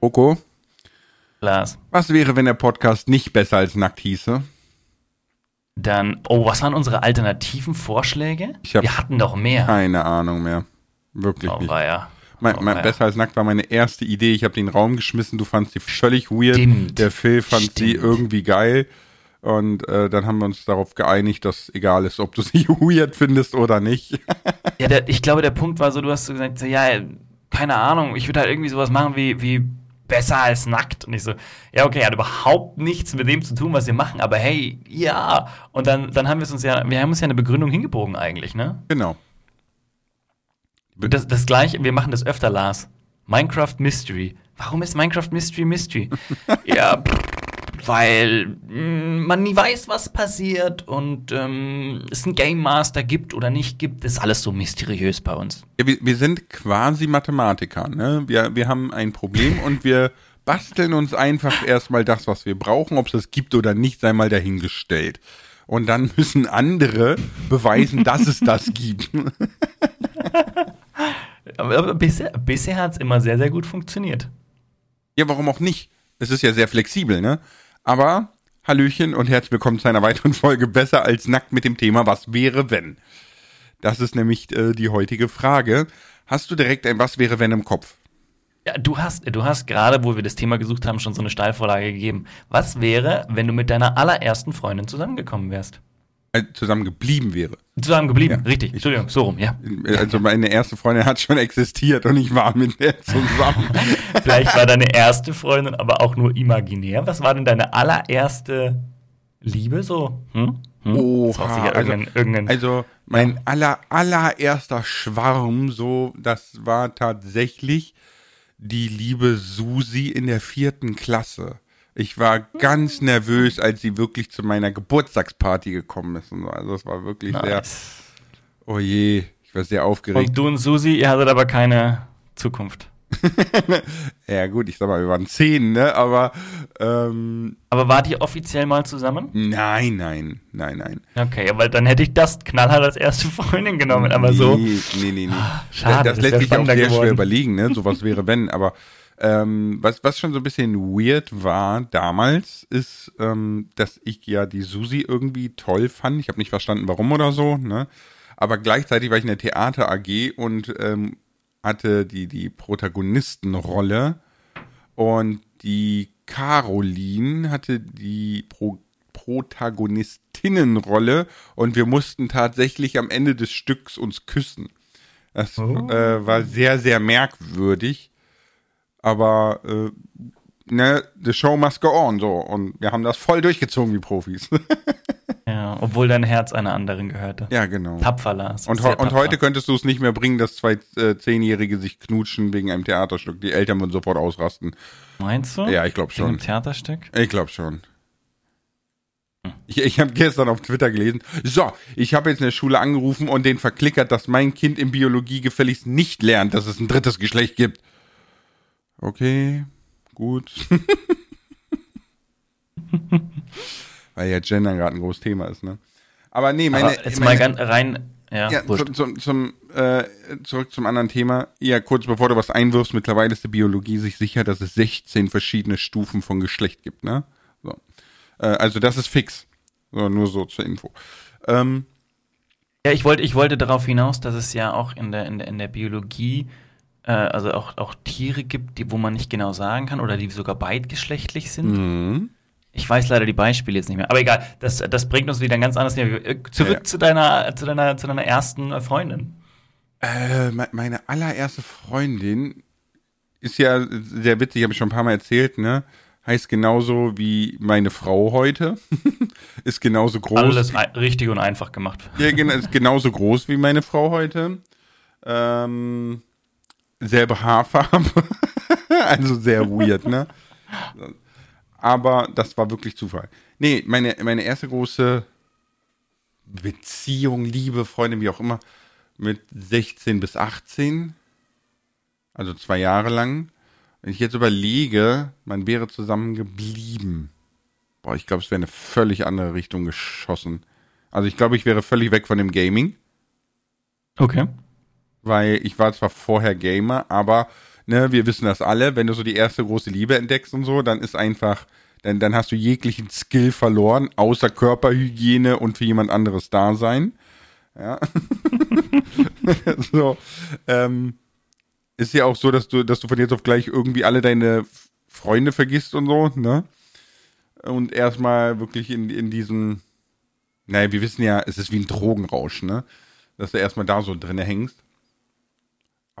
Oko, Lars. was wäre, wenn der Podcast nicht besser als nackt hieße? Dann, oh, was waren unsere alternativen Vorschläge? Wir hatten doch mehr. Keine Ahnung mehr. Wirklich Oh, nicht. weia. Mein, Oh, mein, weia. besser als nackt war meine erste Idee. Ich habe den Raum geschmissen. Du fandst sie völlig weird. Stimmt. Der Phil fand sie Stimmt. irgendwie geil. Und äh, dann haben wir uns darauf geeinigt, dass egal ist, ob du sie weird findest oder nicht. Ja, der, ich glaube, der Punkt war so, du hast so gesagt, ja, keine Ahnung, ich würde halt irgendwie sowas machen wie, wie besser als nackt. Und ich so, ja, okay, hat überhaupt nichts mit dem zu tun, was wir machen, aber hey, ja. Und dann, dann haben wir es uns ja, wir haben uns ja eine Begründung hingebogen eigentlich, ne? genau. Das, das gleiche, wir machen das öfter, Lars. Minecraft Mystery. Warum ist Minecraft Mystery Mystery? ja, pff, weil mh, man nie weiß, was passiert und ähm, es einen Game Master gibt oder nicht gibt. Das ist alles so mysteriös bei uns. Ja, wir, wir sind quasi Mathematiker. Ne? Wir, wir haben ein Problem und wir basteln uns einfach erstmal das, was wir brauchen. Ob es das gibt oder nicht, sei mal dahingestellt. Und dann müssen andere beweisen, dass es das gibt. Aber, aber bisher, bisher hat es immer sehr, sehr gut funktioniert. Ja, warum auch nicht? Es ist ja sehr flexibel, ne? Aber Hallöchen und herzlich willkommen zu einer weiteren Folge Besser als nackt mit dem Thema Was wäre wenn? Das ist nämlich äh, die heutige Frage. Hast du direkt ein Was wäre wenn im Kopf? Ja, du hast, du hast gerade, wo wir das Thema gesucht haben, schon so eine Steilvorlage gegeben. Was wäre, wenn du mit deiner allerersten Freundin zusammengekommen wärst? Äh, zusammen geblieben wäre. Zusammen geblieben, Ja. richtig. Entschuldigung, so rum, ja. Also meine erste Freundin hat schon existiert und ich war mit der zusammen. Vielleicht war deine erste Freundin aber auch nur imaginär. Was war denn deine allererste Liebe so? Hm? Hm? Oha, war sicher also- irgendein, irgendein Also mein aller allererster Schwarm, so das war tatsächlich die liebe Susi in der vierten Klasse. Ich war ganz nervös, als sie wirklich zu meiner Geburtstagsparty gekommen ist. Und so. Also es war wirklich sehr, Nice. oh je, ich war sehr aufgeregt. Und du und Susi, ihr hattet aber keine Zukunft. ja gut, ich sag mal, wir waren zehn, ne? Aber ähm, Aber wart ihr offiziell mal zusammen? nein, nein, nein, nein. Okay, aber dann hätte ich das knallhart als erste Freundin genommen, aber so. Nee, nee, nee, nee. schade, das, das lässt wär sich auch sehr schwer geworden. überlegen, ne? Sowas wäre wenn, aber ähm, was, was schon so ein bisschen weird war damals, ist, ähm, dass ich ja die Susi irgendwie toll fand. Ich habe nicht verstanden, warum oder so, ne? Aber gleichzeitig war ich in der Theater AG und ähm, hatte die, die Protagonistenrolle und die Caroline hatte die Pro Protagonistinnenrolle und wir mussten tatsächlich am Ende des Stücks uns küssen. Das äh, war sehr, sehr merkwürdig. Aber äh, ne, the show must go on so. Und wir haben das voll durchgezogen wie Profis. Ja, obwohl dein Herz einer anderen gehörte. ja, genau. Tapfer, Lars. Und, heu- und heute könntest du es nicht mehr bringen, dass zwei äh, Zehnjährige sich knutschen wegen einem Theaterstück. Die Eltern würden sofort ausrasten. Meinst du? Ja, ich glaube Wegen einem schon. Theaterstück? Ich glaube schon. Ich, ich habe gestern auf Twitter gelesen, so, ich habe jetzt in der Schule angerufen und den verklickert, dass mein Kind in Biologie gefälligst nicht lernt, dass es ein drittes Geschlecht gibt. Okay, gut. Weil ja Gender gerade ein großes Thema ist, ne? Aber nee, meine, aber jetzt meine, mal ganz rein. Ja, ja, zum, zum, zum, äh, zurück zum anderen Thema. Ja, kurz bevor du was einwirfst, mittlerweile ist die Biologie sich sicher, dass es 16 verschiedene Stufen von Geschlecht gibt, ne? So. Äh, also das ist fix. So, nur so zur Info. Ähm, Ja, ich wollte, ich wollte darauf hinaus, dass es ja auch in der, in der, in der Biologie, äh, also auch, auch Tiere gibt, die, wo man nicht genau sagen kann oder die sogar beidgeschlechtlich sind. mhm. Ich weiß leider die Beispiele jetzt nicht mehr. Aber egal, das, das bringt uns wieder ein ganz anderes Thema. Äh, Zurück Ja. zu, deiner, zu, deiner, zu deiner ersten äh, Freundin. Äh, me- meine allererste Freundin ist ja sehr witzig, habe ich schon ein paar Mal erzählt, ne? Heißt genauso wie meine Frau heute. ist genauso groß. Alles richtig und einfach gemacht. Ja, genau, ist genauso groß wie meine Frau heute. Ähm, selbe Haarfarbe. also sehr weird, ne? Aber das war wirklich Zufall. Nee, meine, meine erste große Beziehung, Liebe, Freundin, wie auch immer, mit 16 bis 18. Also zwei Jahre lang. Wenn ich jetzt überlege, man wäre zusammen geblieben. Boah, ich glaube, es wäre eine völlig andere Richtung geschossen. Also ich glaube, ich wäre völlig weg von dem Gaming, Okay. Weil ich war zwar vorher Gamer, aber ne, wir wissen das alle, wenn du so die erste große Liebe entdeckst und so, dann ist einfach, dann, dann hast du jeglichen Skill verloren, außer Körperhygiene und für jemand anderes da sein. Ja. so, ähm, ist ja auch so, dass du, dass du von jetzt auf gleich irgendwie alle deine Freunde vergisst und so, ne? Und erstmal wirklich in, in diesen, naja, wir wissen ja, es ist wie ein Drogenrausch, ne? Dass du erstmal da so drinne hängst.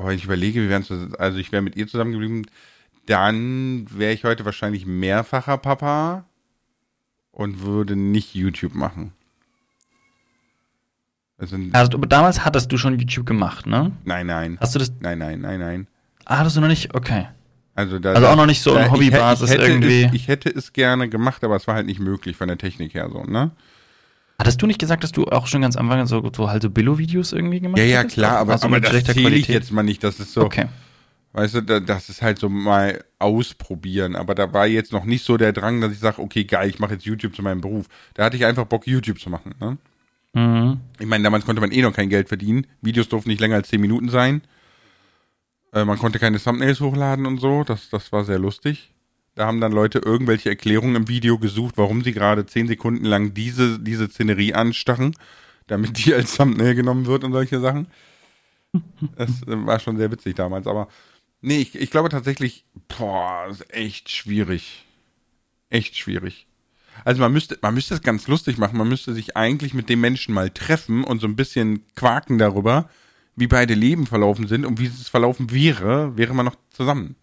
Aber ich überlege, wir wären so, also ich wäre mit ihr zusammengeblieben, dann wäre ich heute wahrscheinlich mehrfacher Papa und würde nicht YouTube machen. Also, also damals hattest du schon YouTube gemacht, ne? Nein, nein. Hast du das? Nein, nein, nein, nein. Ah, hattest du noch nicht? Okay. Also, da, also auch noch nicht so in Hobbybasis ich hätte, irgendwie. Es, ich hätte es gerne gemacht, aber es war halt nicht möglich von der Technik her so, ne? Hattest du nicht gesagt, dass du auch schon ganz am Anfang so, so halt so Billo-Videos irgendwie gemacht hast? Ja, ja, klar, aber, also aber das zähle ich jetzt mal nicht. Das ist so, okay. weißt du, das ist halt so mal ausprobieren. Aber da war jetzt noch nicht so der Drang, dass ich sage, okay, geil, ich mache jetzt YouTube zu meinem Beruf. Da hatte ich einfach Bock, YouTube zu machen. Ne? Mhm. Ich meine, damals konnte man eh noch kein Geld verdienen. Videos durften nicht länger als 10 Minuten sein. Äh, man konnte keine Thumbnails hochladen und so. Das, das war sehr lustig. Da haben dann Leute irgendwelche Erklärungen im Video gesucht, warum sie gerade 10 Sekunden lang diese, diese Szenerie anstarren, damit die als Thumbnail genommen wird und solche Sachen. Das äh, war schon sehr witzig damals. Aber nee, ich, ich glaube tatsächlich, boah, ist echt schwierig. Echt schwierig. Also man müsste, man müsste es ganz lustig machen. Man müsste sich eigentlich mit dem Menschen mal treffen und so ein bisschen quaken darüber, wie beide Leben verlaufen sind und wie es verlaufen wäre, wäre man noch zusammen.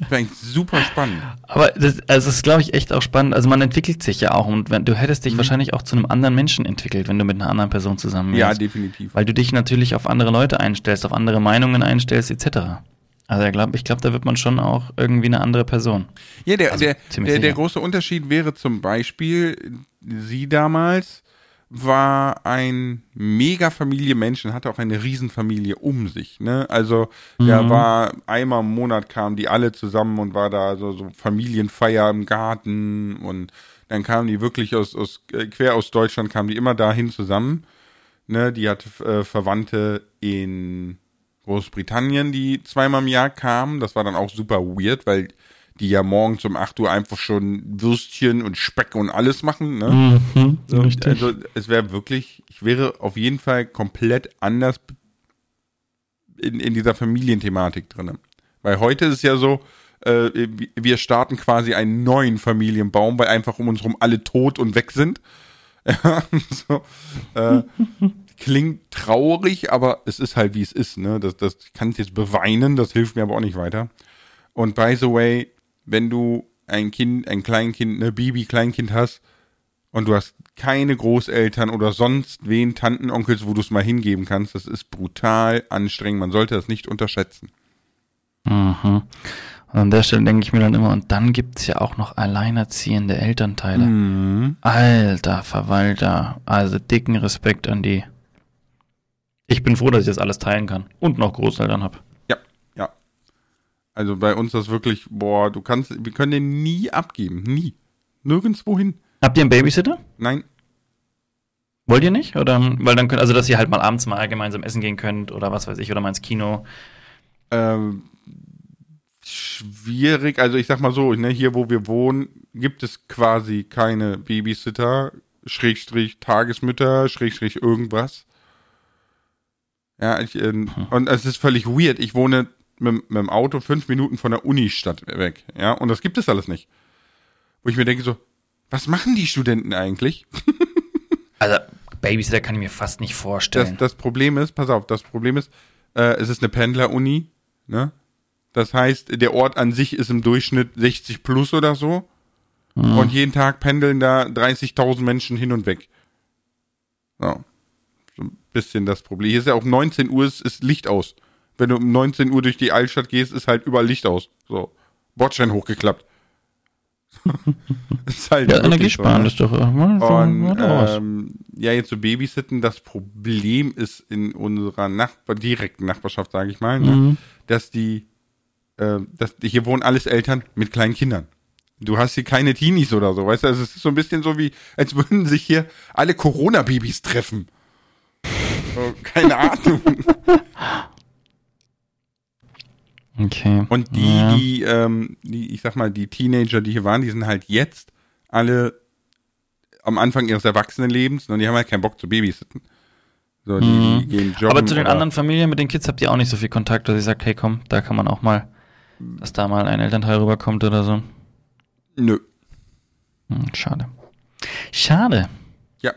Das wäre eigentlich super spannend. Aber das, also das ist, glaube ich, echt auch spannend. Also man entwickelt sich ja auch und wenn, du hättest dich mhm. wahrscheinlich auch zu einem anderen Menschen entwickelt, wenn du mit einer anderen Person zusammen wärst. Ja, definitiv. Weil du dich natürlich auf andere Leute einstellst, auf andere Meinungen einstellst, etc. Also ich glaube, ich glaube, da wird man schon auch irgendwie eine andere Person. Ja, der, also, der, der, der große Unterschied wäre zum Beispiel, sie damals war ein mega Familienmensch und hatte auch eine Riesenfamilie um sich. Ne? Also der mhm. war einmal im Monat kamen die alle zusammen und war da so, so Familienfeier im Garten und dann kamen die wirklich aus, aus äh, quer aus Deutschland kamen die immer dahin zusammen. Ne? Die hatte äh, Verwandte in Großbritannien, die zweimal im Jahr kamen. Das war dann auch super weird, weil die ja morgens um 8 Uhr einfach schon Würstchen und Speck und alles machen. Ne? Mhm, so, also es wäre wirklich, ich wäre auf jeden Fall komplett anders in, in dieser Familienthematik drin. Weil heute ist es ja so, äh, wir starten quasi einen neuen Familienbaum, weil einfach um uns herum alle tot und weg sind. So, äh, klingt traurig, aber es ist halt wie es ist. Ne? Das, das kann ich jetzt beweinen, das hilft mir aber auch nicht weiter. Und by the way, wenn du ein Kind, ein Kleinkind, eine Baby-Kleinkind hast und du hast keine Großeltern oder sonst wen, Tanten, Onkels, wo du es mal hingeben kannst, das ist brutal anstrengend. Man sollte das nicht unterschätzen. Mhm. Und an der Stelle denke ich mir dann immer, und dann gibt es ja auch noch alleinerziehende Elternteile. Mhm. Alter Verwalter, also dicken Respekt an die. Ich bin froh, dass ich das alles teilen kann und noch Großeltern habe. Also bei uns das wirklich, boah, du kannst, wir können den nie abgeben, nie. Nirgendwo hin. Habt ihr einen Babysitter? Nein. Wollt ihr nicht? Oder, weil dann könnt, also dass ihr halt mal abends mal gemeinsam essen gehen könnt oder was weiß ich, oder mal ins Kino. Ähm, schwierig, also ich sag mal so, ne, hier wo wir wohnen, gibt es quasi keine Babysitter, Schrägstrich Tagesmütter, Schrägstrich irgendwas. Ja, ich, äh, hm. und es ist völlig weird. Ich wohne mit, mit dem Auto fünf Minuten von der Unistadt weg. Ja, und das gibt es alles nicht. Wo ich mir denke so, was machen die Studenten eigentlich? also, Babysitter kann ich mir fast nicht vorstellen. Das, das Problem ist, pass auf, das Problem ist, äh, es ist eine Pendler-Uni, ne? Das heißt, der Ort an sich ist im Durchschnitt 60 plus oder so. Mhm. Und jeden Tag pendeln da 30.000 Menschen hin und weg. So so ein bisschen das Problem. Hier ist ja auch 19 Uhr, ist, ist Licht aus. Wenn du um 19 Uhr durch die Altstadt gehst, ist halt überall Licht aus. So. Bordstein hochgeklappt. ist halt ja, Energiesparen so, ist doch mal Und, ähm, ja, jetzt so Babysitten, das Problem ist in unserer Nachbar direkten Nachbarschaft, sage ich mal, ne, mhm. dass die, äh, dass hier wohnen alles Eltern mit kleinen Kindern. Du hast hier keine Teenies oder so, weißt du? Also es ist so ein bisschen so wie, als würden sich hier alle Corona-Babys treffen. So, keine Ahnung. Okay. Und die, ja. die, ähm, die, ich sag mal, die Teenager, die hier waren, die sind halt jetzt alle am Anfang ihres Erwachsenenlebens und die haben halt keinen Bock zu babysitten. So, die, mhm. gehen joggen. Aber zu den anderen Familien mit den Kids habt ihr auch nicht so viel Kontakt, dass ihr sagt, hey komm, da kann man auch mal, dass da mal ein Elternteil rüberkommt oder so. Nö. Hm, schade. Schade. Ja.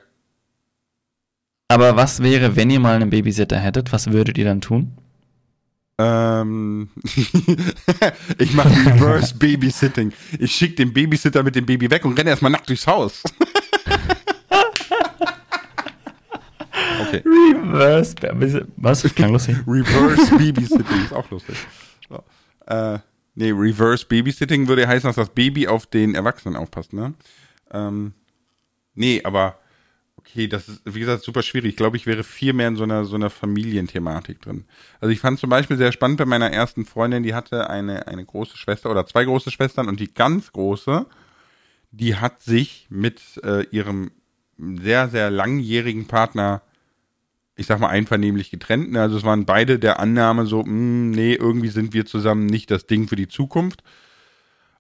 Aber was wäre, wenn ihr mal einen Babysitter hättet, was würdet ihr dann tun? Ähm, ich mache Reverse Babysitting. Ich schicke den Babysitter mit dem Baby weg und renne erstmal nackt durchs Haus. okay. Reverse Was? Das klang lustig. Reverse Babysitting ist auch lustig. So. Äh, nee, Reverse Babysitting würde heißen, dass das Baby auf den Erwachsenen aufpasst, ne? Ähm, nee, aber okay, das ist, wie gesagt, super schwierig. Ich glaube, ich wäre viel mehr in so einer, so einer Familienthematik drin. Also ich fand zum Beispiel sehr spannend bei meiner ersten Freundin, die hatte eine, eine große Schwester oder zwei große Schwestern und die ganz große, die hat sich mit äh, ihrem sehr, sehr langjährigen Partner, ich sag mal, einvernehmlich getrennt. Also es waren beide der Annahme so, mh, hm, nee, irgendwie sind wir zusammen nicht das Ding für die Zukunft.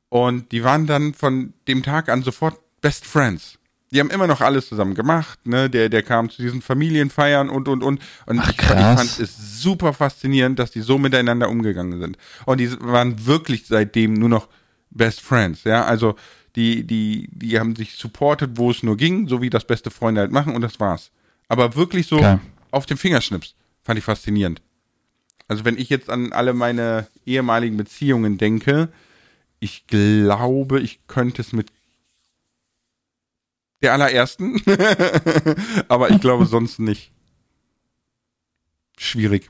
Und die waren dann von dem Tag an sofort Best Friends die haben immer noch alles zusammen gemacht, ne? Der, der kam zu diesen Familienfeiern und und und. Und Ach, ich, ich, fand es super faszinierend, dass die so miteinander umgegangen sind. Und die waren wirklich seitdem nur noch Best Friends, ja. Also die, die, die haben sich supportet, wo es nur ging, so wie das beste Freunde halt machen und das war's. Aber wirklich so okay. auf dem Fingerschnips. Fand ich faszinierend. Also wenn ich jetzt an alle meine ehemaligen Beziehungen denke, ich glaube, ich könnte es mit der allerersten. Aber ich glaube sonst nicht. Schwierig.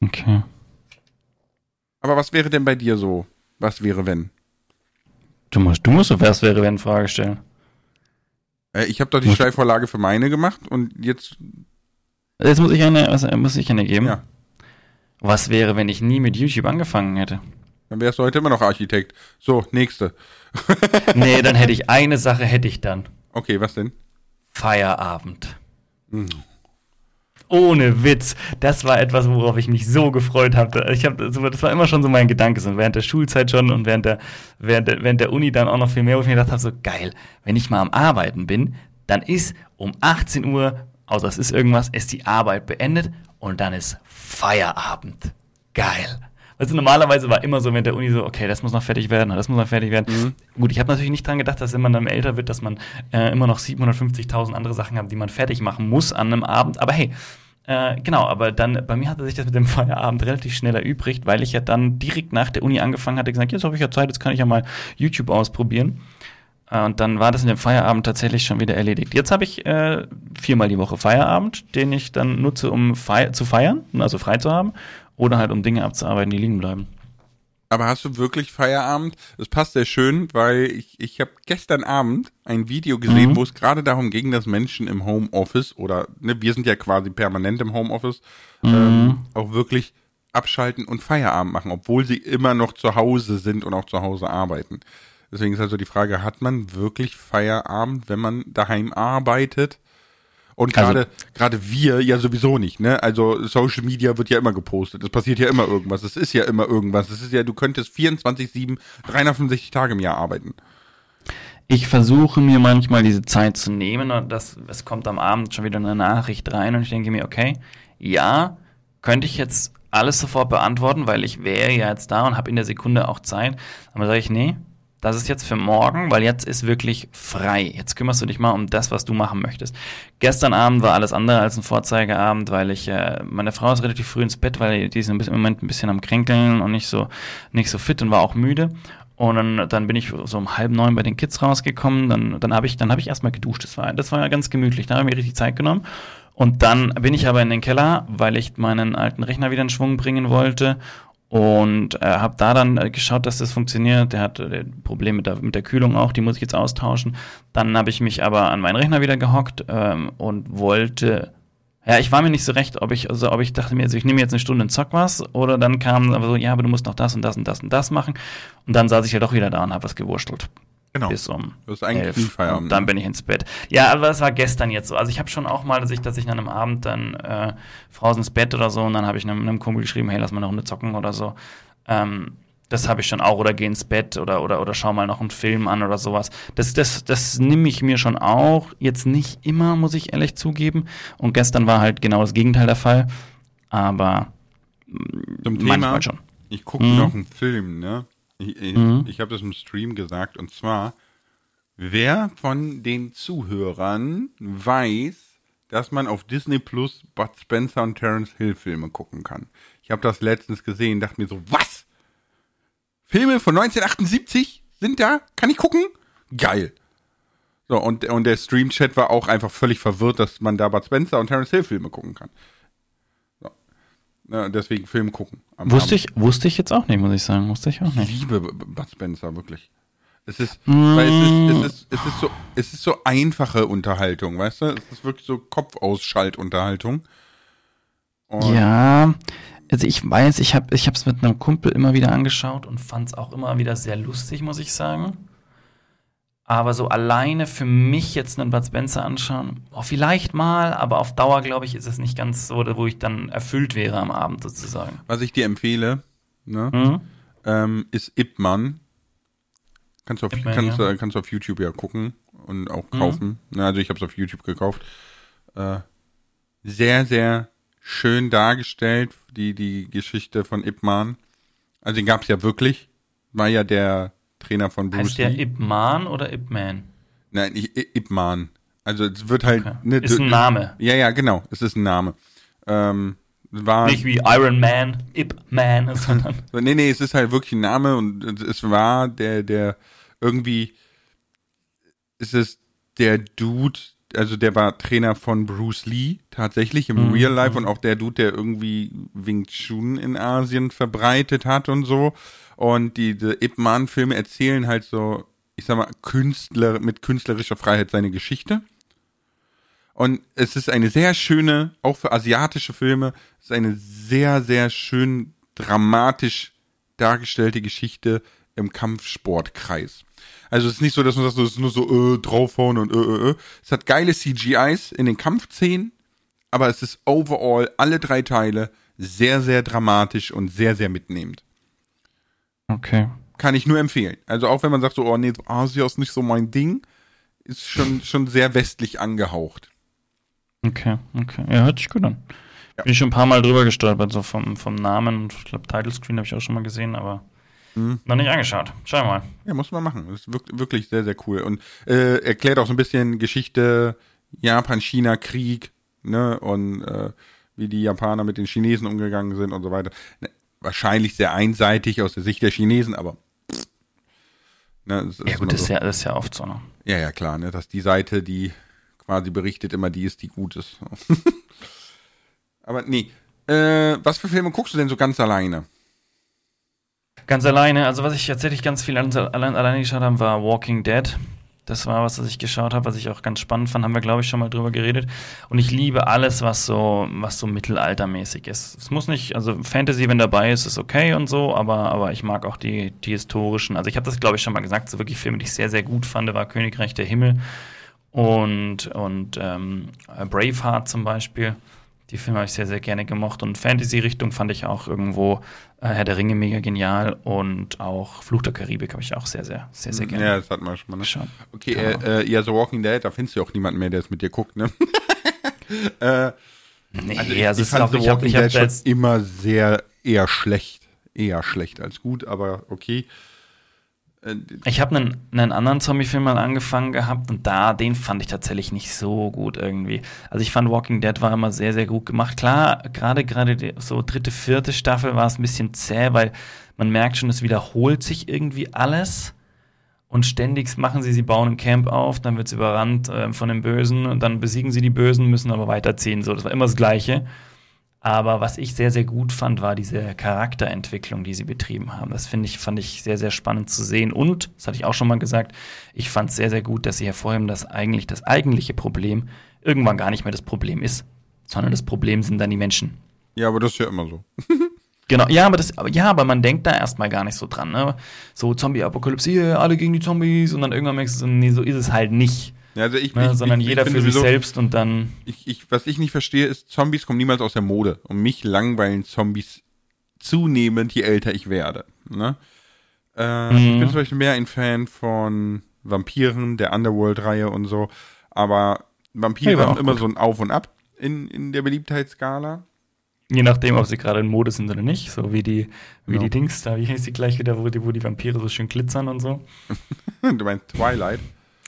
Okay. Aber was wäre denn bei dir so? Was wäre, wenn? Du musst, du musst so was wäre, wenn Frage stellen. Äh, ich habe doch die Steilvorlage für meine gemacht und jetzt. Jetzt muss ich eine, was, muss ich eine geben. Ja. Was wäre, wenn ich nie mit YouTube angefangen hätte? Dann wärst du heute immer noch Architekt. So, nächste. nee, dann hätte ich eine Sache hätte ich dann. Okay, was denn? Feierabend. Mhm. Ohne Witz. Das war etwas, worauf ich mich so gefreut habe. Ich hab, das war immer schon so mein Gedanke. So während der Schulzeit schon und während der, während der, während der Uni dann auch noch viel mehr, wo ich mir gedacht habe, so geil, wenn ich mal am Arbeiten bin, dann ist um 18 Uhr, außer es ist irgendwas, ist die Arbeit beendet und dann ist Feierabend. Geil. Also normalerweise war immer so mit der Uni so, okay, das muss noch fertig werden, das muss noch fertig werden. Mhm. Gut, ich habe natürlich nicht dran gedacht, dass wenn man dann älter wird, dass man äh, immer noch 750.000 andere Sachen hat, die man fertig machen muss an einem Abend. Aber hey, äh, genau, aber dann, bei mir hatte sich das mit dem Feierabend relativ schnell erübrigt, weil ich ja dann direkt nach der Uni angefangen hatte, gesagt, jetzt habe ich ja Zeit, jetzt kann ich ja mal YouTube ausprobieren. Äh, und dann war das in dem Feierabend tatsächlich schon wieder erledigt. Jetzt habe ich äh, viermal die Woche Feierabend, den ich dann nutze, um fei zu feiern, also frei zu haben. Oder halt um Dinge abzuarbeiten, die liegen bleiben. Aber hast du wirklich Feierabend? Das passt sehr schön, weil ich, ich habe gestern Abend ein Video gesehen, mhm. wo es gerade darum ging, dass Menschen im Homeoffice oder ne, wir sind ja quasi permanent im Homeoffice, mhm. ähm, auch wirklich abschalten und Feierabend machen, obwohl sie immer noch zu Hause sind und auch zu Hause arbeiten. Deswegen ist also die Frage, hat man wirklich Feierabend, wenn man daheim arbeitet? Und gerade also, gerade wir ja sowieso nicht, ne? Also Social Media wird ja immer gepostet. Es passiert ja immer irgendwas. Es ist ja immer irgendwas. Es ist ja, du könntest 24/7 365 Tage im Jahr arbeiten. Ich versuche mir manchmal diese Zeit zu nehmen und das, es kommt am Abend schon wieder eine Nachricht rein und ich denke mir, okay, ja, könnte ich jetzt alles sofort beantworten, weil ich wäre ja jetzt da und habe in der Sekunde auch Zeit. Aber sage ich, nee, das ist jetzt für morgen, weil jetzt ist wirklich frei. Jetzt kümmerst du dich mal um das, was du machen möchtest. Gestern Abend war alles andere als ein Vorzeigeabend, weil ich, äh, meine Frau ist relativ früh ins Bett, weil die ist im Moment ein bisschen am Kränkeln und nicht so, nicht so fit und war auch müde. Und dann, dann bin ich so um halb neun bei den Kids rausgekommen. Dann, dann habe ich, dann habe ich erstmal geduscht. Das war, das war ja ganz gemütlich. Da habe ich mir richtig Zeit genommen. Und dann bin ich aber in den Keller, weil ich meinen alten Rechner wieder in Schwung bringen wollte und äh, habe da dann äh, geschaut, dass das funktioniert. Der hat äh, Probleme mit der, mit der Kühlung auch, die muss ich jetzt austauschen. Dann habe ich mich aber an meinen Rechner wieder gehockt ähm, und wollte. Ja, ich war mir nicht so recht, ob ich, also ob ich dachte mir, also ich nehme jetzt eine Stunde und zock was, oder dann kam aber so, ja, aber du musst noch das und das und das und das machen. Und dann saß ich ja doch wieder da und habe was gewurschtelt. Genau. bis um Das ist eigentlich elf. Feierabend, Und dann ne? bin ich ins Bett. Ja, aber das war gestern jetzt so. Also ich habe schon auch mal, dass ich, dass ich an einem Abend dann äh, Frau ins Bett oder so und dann habe ich einem, einem Kumpel geschrieben, hey, lass mal eine Runde zocken oder so. Ähm, das habe ich schon auch oder geh ins Bett oder, oder, oder schau mal noch einen Film an oder sowas. Das, das, das nehme ich mir schon auch. Jetzt nicht immer, muss ich ehrlich zugeben. Und gestern war halt genau das Gegenteil der Fall. Aber Zum manchmal Thema, schon. ich gucke Mhm. noch einen Film, ne? Ich, Mhm. ich habe das im Stream gesagt, und zwar, wer von den Zuhörern weiß, dass man auf Disney Plus Bud Spencer und Terence Hill Filme gucken kann? Ich habe das letztens gesehen, dachte mir so, was? Filme von 1978 sind da? Kann ich gucken? Geil. So, und, und der Stream-Chat war auch einfach völlig verwirrt, dass man da Bud Spencer und Terence Hill Filme gucken kann. Ja, deswegen Film gucken. Wusste Abend. ich, wusste ich jetzt auch nicht, muss ich sagen. Wusste ich auch Ich nicht. liebe B- Bud Spencer, wirklich. Es ist, Mm. weil es ist, es ist, es ist so, es ist so einfache Unterhaltung, weißt du? Es ist wirklich so Kopfausschaltunterhaltung. Und Ja, also ich weiß, ich habe es mit einem Kumpel immer wieder angeschaut und fand es auch immer wieder sehr lustig, muss ich sagen. Aber so alleine für mich jetzt einen Bud Spencer anschauen, oh, vielleicht mal, aber auf Dauer, glaube ich, ist es nicht ganz so, wo ich dann erfüllt wäre am Abend sozusagen. was ich dir empfehle, ne, Mhm. ähm, ist Ip Man. Kannst du auf, Man, kannst, ja. äh, kannst du auf YouTube ja gucken und auch Mhm. kaufen. Na, also ich habe es auf YouTube gekauft. Äh, sehr, sehr schön dargestellt, die, die Geschichte von Ip Man. Also den gab es ja wirklich. War ja der Trainer von Bruce Heißt der Lee. Ip Man oder Ip Man? Nein, nicht I- Ip Man. Also es wird halt. Okay. Ne, Ist ein Name. Ja, ja, genau. Es ist ein Name. Ähm, war. Nicht wie Iron Man, Ip Man, sondern Nee, nee, es ist halt wirklich ein Name und es war der, der irgendwie. Es ist der Dude, also der war Trainer von Bruce Lee tatsächlich im Mhm, Real Life und auch der Dude, der irgendwie Wing Chun in Asien verbreitet hat und so. Und diese Ip Man Filme erzählen halt so, ich sag mal, Künstler mit künstlerischer Freiheit seine Geschichte. Und es ist eine sehr schöne, auch für asiatische Filme, es ist eine sehr, sehr schön dramatisch dargestellte Geschichte im Kampfsportkreis. Also es ist nicht so, dass man sagt, es ist nur so äh, draufhauen und äh, äh, äh. Es hat geile CGIs in den Kampfszenen, aber es ist overall alle drei Teile sehr, sehr dramatisch und sehr, sehr mitnehmend. Okay. Kann ich nur empfehlen. Also auch wenn man sagt, so, oh nee, Asia ist nicht so mein Ding, ist schon, schon sehr westlich angehaucht. Okay, okay. Ja, hört sich gut an. Ja. Bin ich schon ein paar Mal drüber gestolpert, so vom, vom Namen und ich glaube, Title Screen habe ich auch schon mal gesehen, aber Mhm. noch nicht angeschaut. Schau mal. Ja, muss man machen. Das ist wirk- wirklich sehr, sehr cool. Und äh, erklärt auch so ein bisschen Geschichte, Japan, China, Krieg, ne, und äh, wie die Japaner mit den Chinesen umgegangen sind und so weiter. Wahrscheinlich sehr einseitig aus der Sicht der Chinesen, aber ne, das Ja immer gut, das ist so. ja, das ist ja oft so. Ne? ja, ja, klar, ne, dass die Seite, die quasi berichtet, immer die ist, die gut ist. aber nee. Äh, was für Filme guckst du denn so ganz alleine? Ganz alleine, also was ich tatsächlich ganz viel allein, alleine geschaut habe, war Walking Dead. Das war was, was ich geschaut habe, was ich auch ganz spannend fand. Haben wir, glaube ich, schon mal drüber geredet. Und ich liebe alles, was so, was so mittelaltermäßig ist. Es muss nicht, also Fantasy, wenn dabei ist, ist okay und so, aber, aber ich mag auch die, die historischen. Also ich habe das, glaube ich, schon mal gesagt, so wirklich Filme, die ich sehr, sehr gut fand, war Königreich der Himmel und, und ähm, Braveheart zum Beispiel. Die Filme habe ich sehr, sehr gerne gemocht. Und Fantasy-Richtung fand ich auch irgendwo äh, Herr der Ringe mega genial. Und auch Fluch der Karibik habe ich auch sehr, sehr, sehr, sehr gerne Ja, das hatten wir schon mal. Ne? geschaut. Okay, Genau. äh, äh, ja, The Walking Dead, da findest du auch niemanden mehr, der es mit dir guckt, ne? äh, Nee, also ich, also ich fand The Walking hab Dead schon immer sehr, eher schlecht. Eher schlecht als gut, aber okay. Äh, ich habe einen, einen anderen Zombie-Film mal angefangen gehabt und da, den fand ich tatsächlich nicht so gut irgendwie. Also ich fand Walking Dead war immer sehr, sehr gut gemacht. Klar, gerade, gerade so dritte, vierte Staffel war es ein bisschen zäh, weil man merkt schon, es wiederholt sich irgendwie alles. Und ständig machen sie, sie bauen ein Camp auf, dann wird es überrannt äh, von den Bösen und dann besiegen sie die Bösen, müssen aber weiterziehen. So, das war immer das Gleiche. Aber was ich sehr, sehr gut fand, war diese Charakterentwicklung, die sie betrieben haben. Das finde ich, fand ich sehr, sehr spannend zu sehen. Und, das hatte ich auch schon mal gesagt, ich fand es sehr, sehr gut, dass sie hervorheben, dass eigentlich das eigentliche Problem irgendwann gar nicht mehr das Problem ist, sondern das Problem sind dann die Menschen. ja, aber das ist ja immer so. Genau, ja, aber das, ja, aber man denkt da erstmal gar nicht so dran, ne? So Zombie-Apokalypse, alle gegen die Zombies und dann irgendwann merkst du, nee, so ist es halt nicht. Ja, Also ich, Ne? ich, sondern ich, jeder ich für sich sowieso- selbst und dann. Ich, ich, was ich nicht verstehe, ist, Zombies kommen niemals aus der Mode. Und mich langweilen Zombies zunehmend, je älter ich werde. Ne? Äh, Ich Mhm. bin zum Beispiel mehr ein Fan von Vampiren, der Underworld-Reihe und so. Aber Vampire war haben immer gut. so ein Auf und Ab in, in der Beliebtheitsskala. Je nachdem, ob sie gerade in Mode sind oder nicht, so wie die, wie Ja. die Dings da, wie heißt die gleich wieder, wo die, wo die Vampire so schön glitzern und so. du meinst Twilight.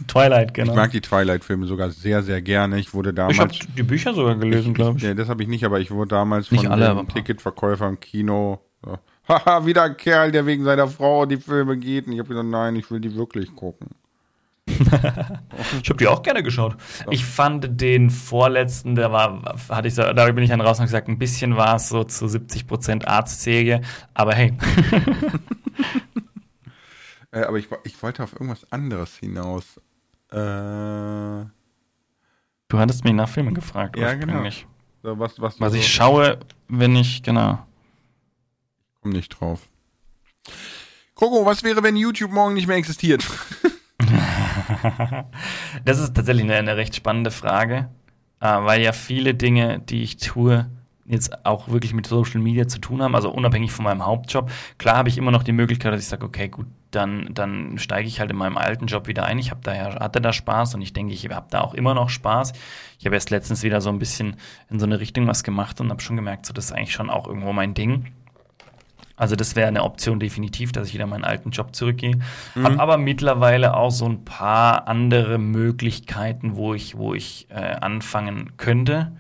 Twilight, genau. Ich mag die Twilight-Filme sogar sehr, sehr gerne. Ich wurde Ich habe damals. die Bücher sogar gelesen, glaube ich. Ja, das habe ich nicht, aber ich wurde damals Nicht von alle, dem aber ein paar. Ticketverkäufer im Kino. So, Haha, wieder ein Kerl, der wegen seiner Frau die Filme geht. Und ich habe gesagt, nein, ich will die wirklich gucken. Ich habe die auch gerne geschaut. Ich fand den vorletzten, der war, hatte ich so, da bin ich dann raus und gesagt, ein bisschen war es so zu 70% Arztserie, aber hey. Äh, aber ich, ich wollte auf irgendwas anderes hinaus. Äh, Du hattest mich nach Filmen gefragt, Ja, genau. ursprünglich. so was, was, Was so, ich schaue, wenn ich, genau. komm nicht drauf. Coco, was wäre, wenn YouTube morgen nicht mehr existiert? Das ist tatsächlich eine, eine recht spannende Frage, äh, weil ja viele Dinge, die ich tue, jetzt auch wirklich mit Social Media zu tun haben, also unabhängig von meinem Hauptjob. Klar habe ich immer noch die Möglichkeit, dass ich sage, okay, gut, dann, dann steige ich halt in meinem alten Job wieder ein. Ich habe da ja, hatte da Spaß und ich denke, ich habe da auch immer noch Spaß. Ich habe erst letztens wieder so ein bisschen in so eine Richtung was gemacht und habe schon gemerkt, so das ist eigentlich schon auch irgendwo mein Ding. Also das wäre eine Option definitiv, dass ich wieder in meinen alten Job zurückgehe. Hab aber mittlerweile auch so ein paar andere Möglichkeiten, wo ich, wo ich äh, anfangen könnte.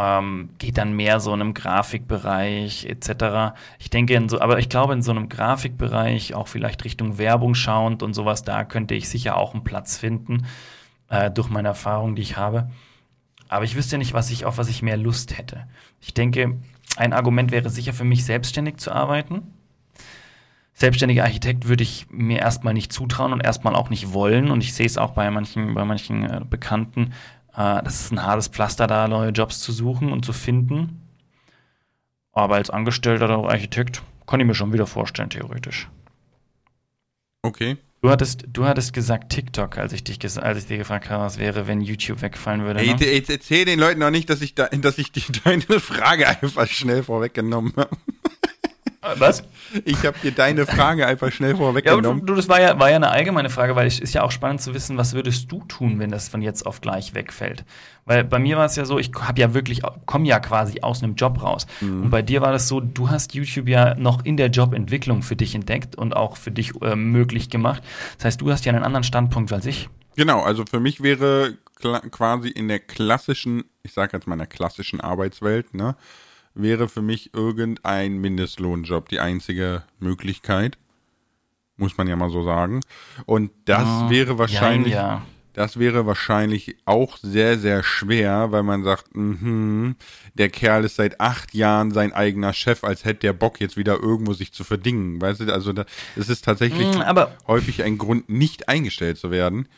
Ähm, geht dann mehr so in einem Grafikbereich etc. Ich denke, in so, aber ich glaube, in so einem Grafikbereich, auch vielleicht Richtung Werbung schauend und sowas, da könnte ich sicher auch einen Platz finden, äh, durch meine Erfahrung, die ich habe. Aber ich wüsste nicht, was ich, auf was ich mehr Lust hätte. Ich denke, ein Argument wäre sicher für mich, selbstständig zu arbeiten. Selbstständiger Architekt würde ich mir erstmal nicht zutrauen und erstmal auch nicht wollen. Und ich sehe es auch bei manchen, bei manchen äh, Bekannten. Äh, das ist ein hartes Pflaster, da neue Jobs zu suchen und zu finden. Aber als Angestellter oder Architekt kann ich mir schon wieder vorstellen, theoretisch. Okay. Du hattest, du hattest gesagt TikTok, als ich dich als ich dir gefragt habe, was wäre, wenn YouTube wegfallen würde. Ey, Ne? jetzt erzähl den Leuten noch nicht, dass ich, da, dass ich die, deine Frage einfach schnell vorweggenommen habe. Was? Ich habe dir deine Frage einfach schnell Ja, aber du, vorweggenommen. du, das war ja, war ja eine allgemeine Frage, weil es ist ja auch spannend zu wissen, was würdest du tun, wenn das von jetzt auf gleich wegfällt? Weil bei mir war es ja so, ich habe ja wirklich, komme ja quasi aus einem Job raus. Und bei dir war das so, du hast YouTube ja noch in der Jobentwicklung für dich entdeckt und auch für dich äh, möglich gemacht. Das heißt, du hast ja einen anderen Standpunkt als ich. Genau, also für mich wäre quasi in der klassischen, ich sage jetzt mal in der klassischen Arbeitswelt, ne, wäre für mich irgendein Mindestlohnjob die einzige Möglichkeit. Muss man ja mal so sagen. Und das Ah, wäre wahrscheinlich, Jein, ja. das wäre wahrscheinlich auch sehr, sehr schwer, weil man sagt, mhm, der Kerl ist seit acht Jahren sein eigener Chef, als hätte der Bock jetzt wieder irgendwo sich zu verdingen. Weißt du, also es ist tatsächlich Mm, aber häufig ein Grund, nicht eingestellt zu werden.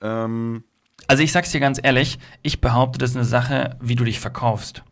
Ähm, Also ich sag's dir ganz ehrlich, ich behaupte, das ist eine Sache, wie du dich verkaufst.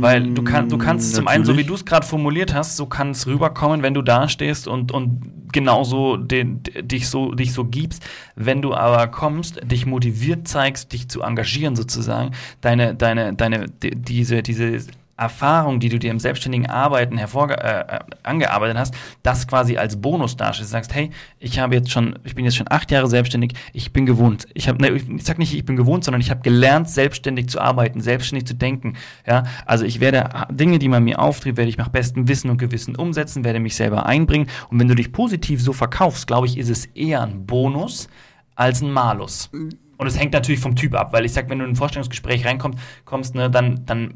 Weil du, kann, du kannst zum einen, so wie du es gerade formuliert hast, so kann es rüberkommen, wenn du da stehst und, und genauso den, dich, so, dich so gibst. Wenn du aber kommst, dich motiviert zeigst, dich zu engagieren sozusagen, deine, deine, deine, die- diese, diese Erfahrung, die du dir im selbstständigen Arbeiten hervorge äh, äh, angearbeitet hast, das quasi als Bonus darstellst. Du sagst, hey, ich habe jetzt schon, ich bin jetzt schon acht Jahre selbstständig, ich bin gewohnt. Ich habe, ne, ich sag nicht, ich bin gewohnt, sondern ich habe gelernt, selbstständig zu arbeiten, selbstständig zu denken. Ja, also ich werde Dinge, die man mir auftrieb, werde ich nach bestem Wissen und Gewissen umsetzen, werde mich selber einbringen. Und wenn du dich positiv so verkaufst, glaube ich, ist es eher ein Bonus als ein Malus. Und es hängt natürlich vom Typ ab, weil ich sag, wenn du in ein Vorstellungsgespräch reinkommst, kommst, ne, dann, dann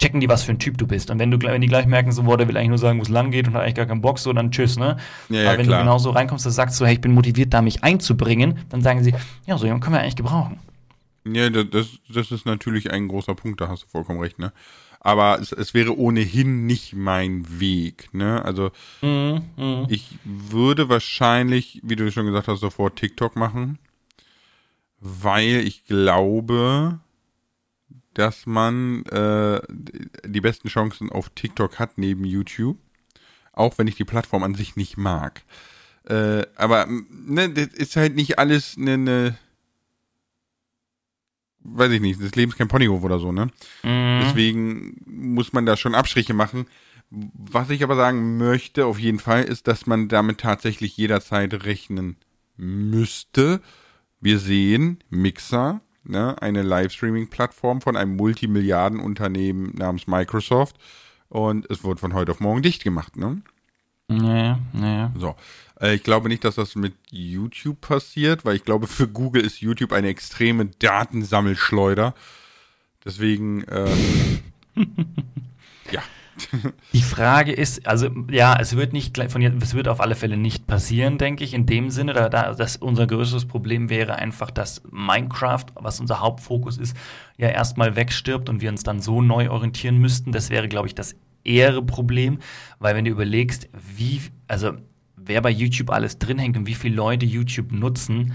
checken die, was für ein Typ du bist. Und wenn du wenn die gleich merken, so, boah, der will eigentlich nur sagen, wo es lang geht und hat eigentlich gar keinen Bock, so, dann tschüss, ne? Ja, ja, Aber wenn klar. du genauso reinkommst, du sagst, so, hey, ich bin motiviert, da mich einzubringen, dann sagen sie, ja, so jemanden können wir eigentlich gebrauchen. Ja, da- das, das ist natürlich ein großer Punkt, da hast du vollkommen recht, ne? Aber es, es wäre ohnehin nicht mein Weg, ne? Also Mhm, mhm. ich würde wahrscheinlich, wie du schon gesagt hast, sofort TikTok machen, weil ich glaube, dass man äh, die besten Chancen auf TikTok hat neben YouTube. Auch wenn ich die Plattform an sich nicht mag. Äh, aber ne, das ist halt nicht alles eine, eine weiß ich nicht, das Leben ist kein Ponyhof oder so, ne? Mhm. Deswegen muss man da schon Abstriche machen. Was ich aber sagen möchte, auf jeden Fall, ist, dass man damit tatsächlich jederzeit rechnen müsste. Wir sehen Mixer, ne, eine Livestreaming-Plattform von einem Multimilliardenunternehmen namens Microsoft. Und es wird von heute auf morgen dicht gemacht, ne? Naja, naja. So. Äh, ich glaube nicht, dass das mit YouTube passiert, weil ich glaube, für Google ist YouTube eine extreme Datensammelschleuder. Deswegen, äh, ja. Die Frage ist, also ja, es wird nicht von jetzt, es wird auf alle Fälle nicht passieren, denke ich, in dem Sinne, da, da dass unser größtes Problem wäre einfach, dass Minecraft, was unser Hauptfokus ist, ja erstmal wegstirbt und wir uns dann so neu orientieren müssten. Das wäre, glaube ich, das ehere Problem, weil wenn du überlegst, wie, also wer bei YouTube alles drin hängt und wie viele Leute YouTube nutzen,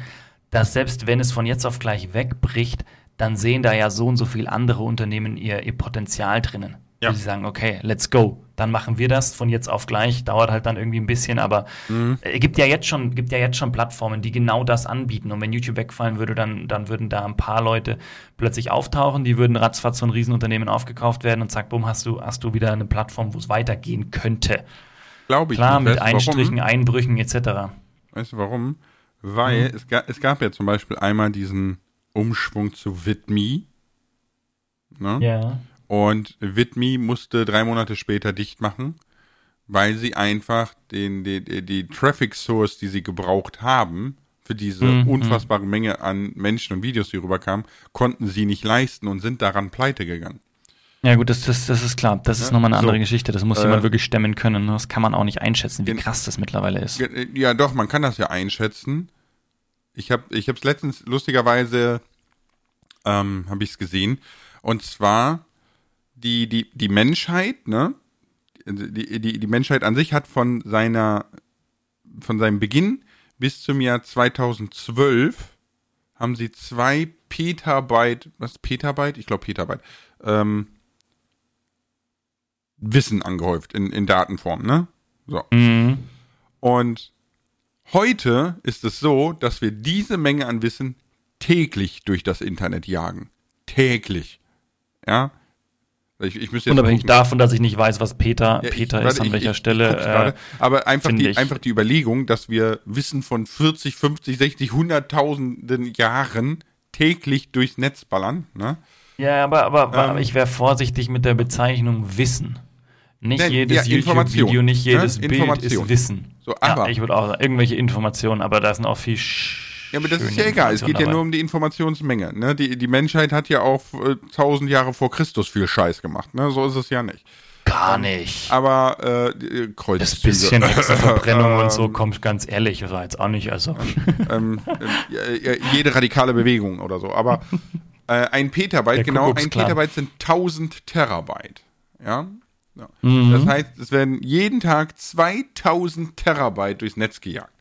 dass selbst wenn es von jetzt auf gleich wegbricht, dann sehen da ja so und so viele andere Unternehmen ihr, ihr Potenzial drinnen. Ja. Sie sagen, okay, let's go. Dann machen wir das von jetzt auf gleich. Dauert halt dann irgendwie ein bisschen, aber Mhm. äh, gibt ja jetzt schon, gibt ja jetzt schon Plattformen, die genau das anbieten. Und wenn YouTube wegfallen würde, dann, dann würden da ein paar Leute plötzlich auftauchen, die würden ratzfatz von Riesenunternehmen aufgekauft werden und zack, bumm, hast du, hast du wieder eine Plattform, wo es weitergehen könnte. Glaube ich Klar, mit Weißt Einstrichen, Warum? Einbrüchen etc. Weißt du warum? Weil es, ga, es gab ja zum Beispiel einmal diesen Umschwung zu Vidme. Ne? Ja. Und Vidme musste drei Monate später dicht machen, weil sie einfach den, die, die, die Traffic Source, die sie gebraucht haben, für diese Mhm. unfassbare Menge an Menschen und Videos, die rüberkamen, konnten sie nicht leisten und sind daran pleite gegangen. Ja, gut, das, das, das ist klar. Das ist Ja, nochmal eine andere so. Geschichte. Das muss Äh, jemand wirklich stemmen können. ne? Das kann man auch nicht einschätzen, wie krass das mittlerweile ist. Ge- Ja, doch, man kann das ja einschätzen. Ich habe ich hab's letztens lustigerweise ähm, habe ich es gesehen und zwar die die die Menschheit, ne? Die, die die Menschheit an sich hat von seiner von seinem Beginn bis zum Jahr 2012 haben sie zwei Petabyte, was Petabyte? Ich glaube Petabyte. Ähm, Wissen angehäuft in, in Datenform, ne? So. Mhm. Und heute ist es so, dass wir diese Menge an Wissen täglich durch das Internet jagen. Täglich. Ja. Ich, ich müsste jetzt Unabhängig gucken. davon, dass ich nicht weiß, was Peter, Ja, ich- Peter warte, ist, an ich- welcher ich- Stelle. Ich gerade. äh, Aber einfach die, ich- einfach die Überlegung, dass wir Wissen von 40, 50, 60, hunderttausenden Jahren täglich durchs Netz ballern. Ne? ja, aber, aber, aber Ähm, ich wäre vorsichtig mit der Bezeichnung Wissen. Nicht Nein, jedes ja, YouTube-Video, nicht ne? jedes Bild Information. ist Wissen. So, aber- ja, ich würde auch sagen, irgendwelche Informationen, aber da sind auch viel sch Ja, aber das ist ja egal. Es geht ja nur um die Informationsmenge. Ne? Die, die Menschheit hat ja auch äh, tausend Jahre vor Christus viel Scheiß gemacht. Ne? So ist es ja nicht. Gar nicht. Aber äh, die- Kreuzzüge. Das bisschen extra Verbrennung und so Ähm, kommt ganz ehrlich, jetzt auch nicht, also. ähm, äh, ja, jede radikale Bewegung oder so. Aber äh, ein Petabyte, genau, ein. Petabyte sind 1000 Terabyte. Ja. ja. Mhm. Das heißt, es werden jeden Tag 2000 Terabyte durchs Netz gejagt.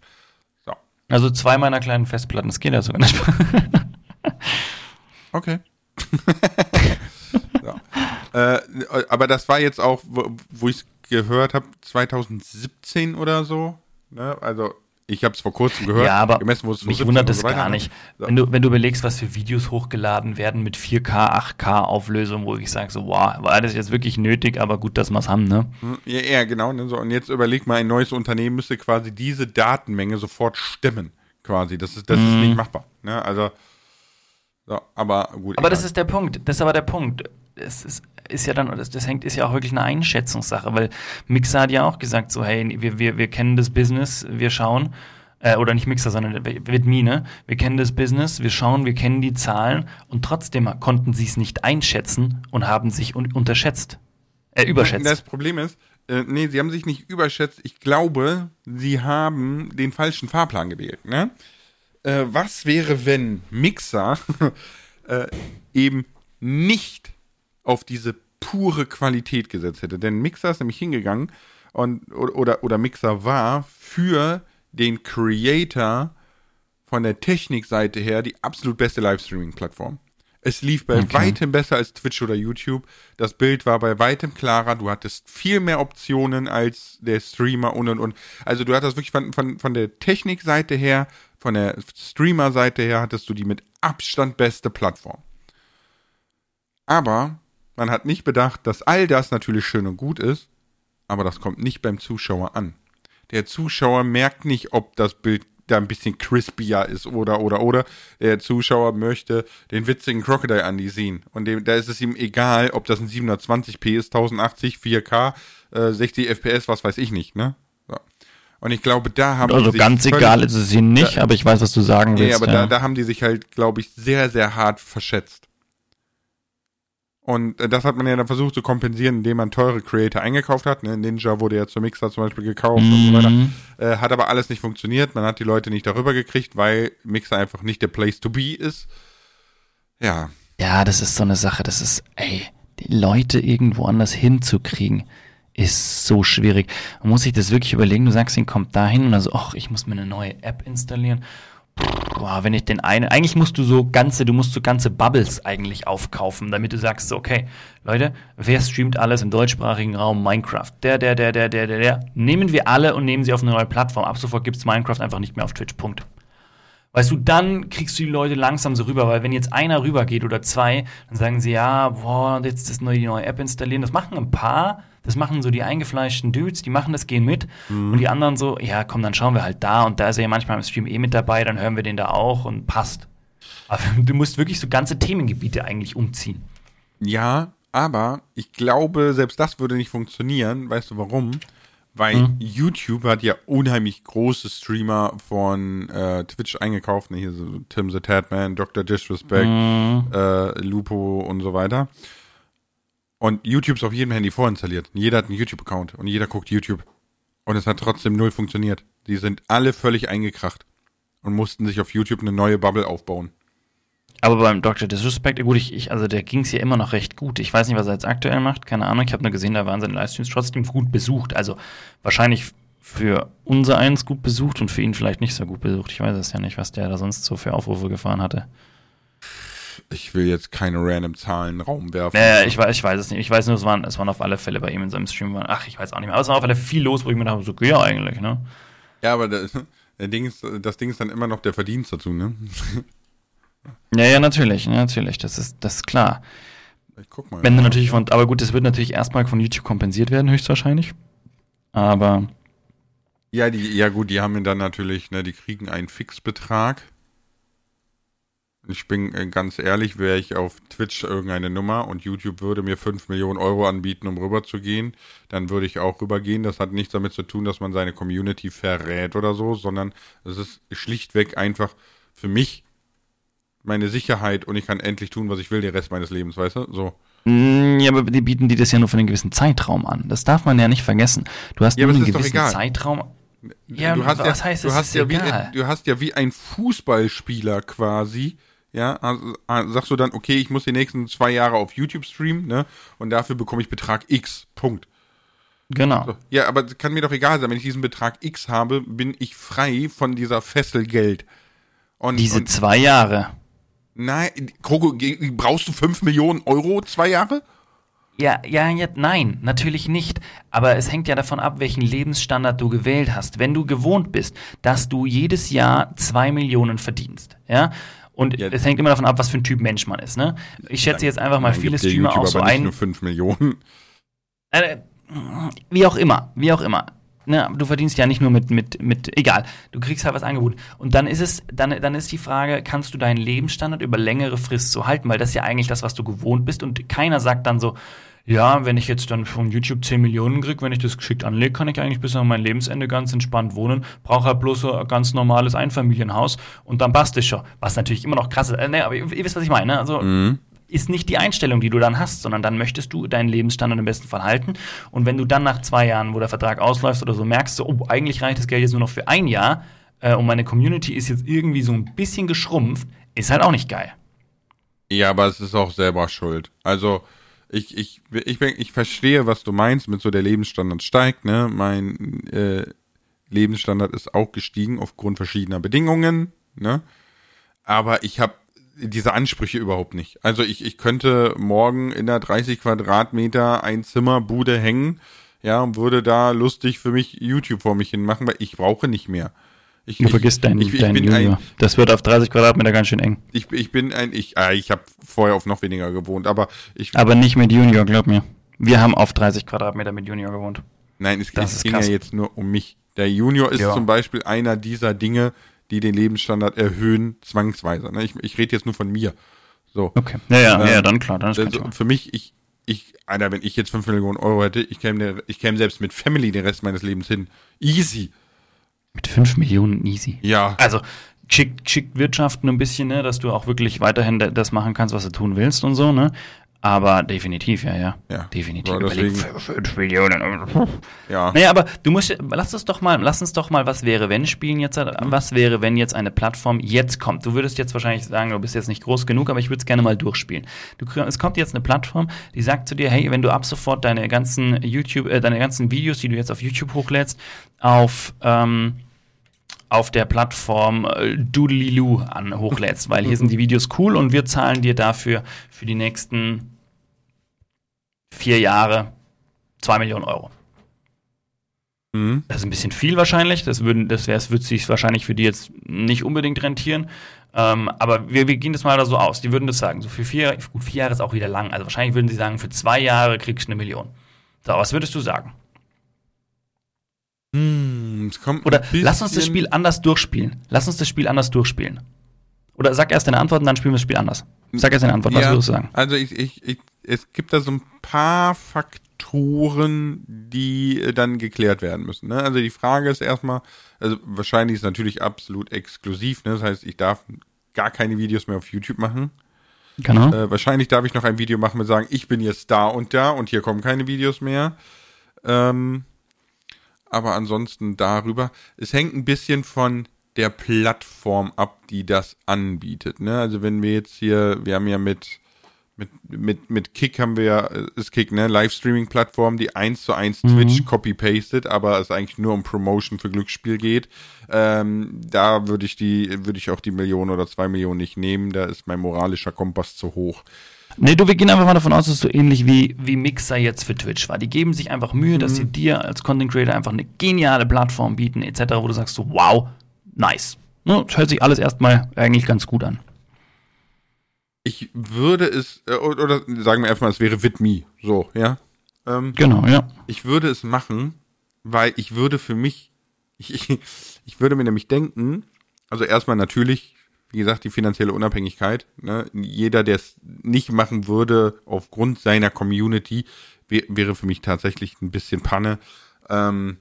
So. Also zwei meiner kleinen Festplatten, das geht ja sogar nicht. Okay. so. äh, aber das war jetzt auch, wo, wo ich es gehört habe, 2017 oder so. Ne? Also ich habe es vor kurzem gehört. Ja, aber gemessen, wo es mich 2017 wundert und es gar nicht. Wenn, du, wenn du überlegst, was für Videos hochgeladen werden mit 4K, 8K Auflösung, wo ich sage, so, wow, war das jetzt wirklich nötig, aber gut, dass wir es haben, ne? Hm, Ja, ja, genau. Ne? So, und jetzt überleg mal, ein neues Unternehmen müsste quasi diese Datenmenge sofort stemmen. Quasi. Das ist, das ist nicht machbar. Ne? Also, so, aber gut. Aber das egal. ist der Punkt. Das ist aber der Punkt. Es ist, ist ja dann, das, das hängt, ist ja auch wirklich eine Einschätzungssache, weil Mixer hat ja auch gesagt, so, hey, wir, wir, wir kennen das Business, wir schauen, äh, oder nicht Mixer, sondern Vidme, ne? Wir kennen das Business, wir schauen, wir kennen die Zahlen und trotzdem konnten sie es nicht einschätzen und haben sich un unterschätzt. Äh, überschätzt. Das Problem ist, äh, nee, sie haben sich nicht überschätzt. Ich glaube, sie haben den falschen Fahrplan gewählt. Ne? Äh, was wäre, wenn Mixer äh, eben nicht auf diese pure Qualität gesetzt hätte? Denn Mixer ist nämlich hingegangen und oder, oder, Mixer war für den Creator von der Technikseite her die absolut beste Livestreaming-Plattform. Es lief bei Okay. weitem besser als Twitch oder YouTube. Das Bild war bei weitem klarer. Du hattest viel mehr Optionen als der Streamer und und und. Also du hattest wirklich von, von, von der Technikseite her, von der Streamer-Seite her, hattest du die mit Abstand beste Plattform. Aber man hat nicht bedacht, dass all das natürlich schön und gut ist, aber das kommt nicht beim Zuschauer an. Der Zuschauer merkt nicht, ob das Bild da ein bisschen crispier ist oder oder oder. Der Zuschauer möchte den witzigen Crocodile Andy sehen und dem, da ist es ihm egal, ob das ein 720p ist, 1080, 4K, äh, 60 FPS, was weiß ich nicht, ne? So. Und ich glaube, da haben Also ganz egal ist es ihnen nicht, aber ich weiß, was du sagen Nee, willst. aber ja. da, da haben die sich halt, glaube ich, sehr, sehr hart verschätzt. Und äh, das hat man ja dann versucht zu kompensieren, indem man teure Creator eingekauft hat. Ne? Ninja wurde ja zum Mixer zum Beispiel gekauft und so weiter. Mhm. Äh, hat aber alles nicht funktioniert. Man hat die Leute nicht darüber gekriegt, weil Mixer einfach nicht der Place to be ist. Ja, Ja, das ist so eine Sache, das ist, ey, die Leute irgendwo anders hinzukriegen, ist so schwierig. Man muss sich das wirklich überlegen, du sagst, ihn kommt dahin und dann so, ach, ich muss mir eine neue App installieren. Boah, wenn ich den einen, eigentlich musst du so ganze, du musst so ganze Bubbles eigentlich aufkaufen, damit du sagst, okay, Leute, wer streamt alles im deutschsprachigen Raum Minecraft? Der, der, der, der, der, der, der. Nehmen wir alle und nehmen sie auf eine neue Plattform. Ab sofort gibt's Minecraft einfach nicht mehr auf Twitch. Punkt. Weißt du, dann kriegst du die Leute langsam so rüber, weil wenn jetzt einer rübergeht oder zwei, dann sagen sie, ja, boah, jetzt das neue, die neue App installieren. Das machen ein paar, das machen so die eingefleischten Dudes, die machen das, gehen mit. Und die anderen so, ja, komm, dann schauen wir halt da. Und da ist er ja manchmal im Stream eh mit dabei, dann hören wir den da auch und passt. Aber du musst wirklich so ganze Themengebiete eigentlich umziehen. Ja, aber ich glaube, selbst das würde nicht funktionieren. Weißt du warum? Weil YouTube hat ja unheimlich große Streamer von äh, Twitch eingekauft. Ne? Hier so Tim the Tatman, Dr. Disrespect, äh, Lupo und so weiter. Und YouTube ist auf jedem Handy vorinstalliert. Jeder hat einen YouTube-Account und jeder guckt YouTube. Und es hat trotzdem null funktioniert. Die sind alle völlig eingekracht und mussten sich auf YouTube eine neue Bubble aufbauen. Aber beim Dr. Disrespect, gut, ich, ich also der ging es ja immer noch recht gut. Ich weiß nicht, was er jetzt aktuell macht, keine Ahnung. Ich habe nur gesehen, da waren seine Livestreams trotzdem gut besucht. Also wahrscheinlich für unser eins gut besucht und für ihn vielleicht nicht so gut besucht. Ich weiß es ja nicht, was der da sonst so für Aufrufe gefahren hatte. Ich will jetzt keine random Zahlen in den Raum werfen. Äh, ich, weiß, ich weiß es nicht. Ich weiß nur, es waren, es waren auf alle Fälle bei ihm in seinem Stream. Waren, ach, ich weiß auch nicht mehr. Aber es war auf alle Fälle viel los, wo ich mir dachte, so, ja, eigentlich, ne? Ja, aber das, der Ding ist, das Ding ist dann immer noch der Verdienst dazu, ne? Ja, ja, natürlich, natürlich. Das ist, das ist klar. Ich guck mal. Wenn du natürlich von, aber gut, das wird natürlich erstmal von YouTube kompensiert werden, höchstwahrscheinlich. Aber Ja, die, ja gut, die haben dann natürlich, ne, die kriegen einen Fixbetrag. Ich bin äh, ganz ehrlich, wäre ich auf Twitch irgendeine Nummer und YouTube würde mir 5 Millionen Euro anbieten, um rüber zu gehen, dann würde ich auch rübergehen. Das hat nichts damit zu tun, dass man seine Community verrät oder so, sondern es ist schlichtweg einfach für mich meine Sicherheit und ich kann endlich tun, was ich will, den Rest meines Lebens, weißt du? So. Mm, Ja, aber die bieten die das ja nur für einen gewissen Zeitraum an. Das darf man ja nicht vergessen. Du hast Ja, nur einen gewissen. Zeitraum. Ja, du hast was ja, heißt, du es hast ja wie, du hast ja wie ein Fußballspieler quasi, ja, also, also sagst du dann, okay, ich muss die nächsten zwei Jahre auf YouTube streamen, ne, und dafür bekomme ich Betrag X, Punkt. Genau. So. Ja, aber kann mir doch egal sein, wenn ich diesen Betrag X habe, bin ich frei von dieser Fessel Geld. Und, Diese und zwei Jahre. nein, Kroko, brauchst du 5 Millionen Euro zwei Jahre? Ja, ja, ja, nein, natürlich nicht. Aber es hängt ja davon ab, welchen Lebensstandard du gewählt hast. Wenn du gewohnt bist, dass du jedes Jahr zwei Millionen verdienst, ja, und Ja. es hängt immer davon ab, was für ein Typ Mensch man ist, ne? Ich schätze jetzt einfach mal viele Streamer YouTube auch so ein. nur 5 Millionen. Äh, wie auch immer, wie auch immer. Ne, du verdienst ja nicht nur mit, mit, mit, egal, du kriegst halt was angeboten. Und dann ist es, dann, dann ist die Frage, kannst du deinen Lebensstandard über längere Frist so halten? Weil das ist ja eigentlich das, was du gewohnt bist. Und keiner sagt dann so, ja, wenn ich jetzt dann von YouTube 10 Millionen krieg, wenn ich das geschickt anlege, kann ich eigentlich bis an mein Lebensende ganz entspannt wohnen, brauche halt bloß so ein ganz normales Einfamilienhaus und dann passt es schon. Was natürlich immer noch krass ist. Äh, ne, aber ihr, ihr wisst, was ich meine. ne? Also, ist nicht die Einstellung, die du dann hast, sondern dann möchtest du deinen Lebensstandard im besten Fall halten. Und wenn du dann nach zwei Jahren, wo der Vertrag ausläuft oder so, merkst, so, oh, eigentlich reicht das Geld jetzt nur noch für ein Jahr äh, und meine Community ist jetzt irgendwie so ein bisschen geschrumpft, ist halt auch nicht geil. Ja, aber es ist auch selber schuld. Also, ich, ich, ich, ich verstehe, was du meinst, mit so der Lebensstandard steigt, ne? Mein äh, Lebensstandard ist auch gestiegen aufgrund verschiedener Bedingungen, ne? Aber ich habe diese Ansprüche überhaupt nicht. Also ich, ich könnte morgen in der 30 Quadratmeter ein Zimmer Bude hängen, ja, und würde da lustig für mich YouTube vor mich hin machen, weil ich brauche nicht mehr. Ich, Du vergisst deinen ich, ich dein bin Junior. ein, Das wird auf 30 Quadratmeter ganz schön eng. ich, ich bin ein, ich, ah, ich habe vorher auf noch weniger gewohnt, aber ich, Aber nicht mit Junior, glaub mir. Wir haben auf 30 Quadratmeter mit Junior gewohnt. nein, es, es ging krass. ja jetzt nur um mich. Der Junior ist Ja. zum Beispiel einer dieser Dinge, die den Lebensstandard erhöhen, zwangsweise. Ne? Ich, ich rede jetzt nur von mir. So. Okay. Ja, ja, Ähm, ja, dann klar, dann ist Also für mich, ich, ich, Alter, wenn ich jetzt 5 Millionen Euro hätte, ich käme, ich käme selbst mit Family den Rest meines Lebens hin. Easy. Mit 5 Millionen easy. Ja. Also, schickt, schickt Wirtschaften ein bisschen, ne, dass du auch wirklich weiterhin da- das machen kannst, was du tun willst und so, ne? Aber definitiv, ja, ja. Ja. Definitiv. Ja, Überleg, deswegen- 5 Millionen. Ja. Naja, aber du musst, lass uns doch mal, lass uns doch mal, was wäre, wenn spielen jetzt, was wäre, wenn jetzt eine Plattform jetzt kommt? Du würdest jetzt wahrscheinlich sagen, du bist jetzt nicht groß genug, aber ich würde es gerne mal durchspielen. Du, es kommt jetzt eine Plattform, die sagt zu dir, hey, wenn du ab sofort deine ganzen YouTube, äh, deine ganzen Videos, die du jetzt auf YouTube hochlädst, auf, ähm, auf der Plattform äh, Doodly-Loo an hochlädst, weil hier sind die Videos cool und wir zahlen dir dafür für die nächsten vier Jahre zwei Millionen Euro. Mhm. Das ist ein bisschen viel wahrscheinlich. Das, würden, das wäre, wird sich wahrscheinlich für die jetzt nicht unbedingt rentieren. Ähm, aber wir, wir gehen das mal da so aus. Die würden das sagen. So für vier, gut, vier Jahre ist auch wieder lang. Also wahrscheinlich würden sie sagen, für zwei Jahre kriegst du eine Million. So, was würdest du sagen? Hm, es kommt Oder lass uns das Spiel anders durchspielen. Lass uns das Spiel anders durchspielen. Oder sag erst deine Antwort und dann spielen wir das Spiel anders. Sag erst deine Antwort, was Ja, würdest du sagen? Also ich, ich, ich, es gibt da so ein paar Faktoren, die äh, dann geklärt werden müssen. Ne? Also die Frage ist erstmal, also wahrscheinlich ist es natürlich absolut exklusiv. Ne? Das heißt, ich darf gar keine Videos mehr auf YouTube machen. Genau. Äh, wahrscheinlich darf ich noch ein Video machen mit sagen, ich bin jetzt da und da und hier kommen keine Videos mehr. Ähm, aber ansonsten darüber. Es hängt ein bisschen von der Plattform ab, die das anbietet. Ne? Also wenn wir jetzt hier, wir haben ja mit mit, mit, mit Kick haben wir ja, äh, ist Kick, ne, Livestreaming-Plattform, die eins zu eins Twitch copy-pastet, aber es eigentlich nur um Promotion für Glücksspiel geht. Ähm, da würde ich die, würde ich auch die Million oder zwei Millionen nicht nehmen, da ist mein moralischer Kompass zu hoch. Nee, du, wir gehen einfach mal davon aus, dass es so ähnlich wie, wie Mixer jetzt für Twitch war. Die geben sich einfach Mühe, dass sie dir als Content Creator einfach eine geniale Plattform bieten, etc., wo du sagst so, wow, nice. Ne, das hört sich alles erstmal eigentlich ganz gut an. Ich würde es, äh, oder sagen wir erstmal, es wäre With so, ja. Ähm, Genau, ja. ich würde es machen, weil ich würde für mich, ich, ich, ich würde mir nämlich denken, also erstmal natürlich, wie gesagt, die finanzielle Unabhängigkeit. Ne? Jeder, der es nicht machen würde, aufgrund seiner Community, wär, wäre für mich tatsächlich ein bisschen Panne. Ähm,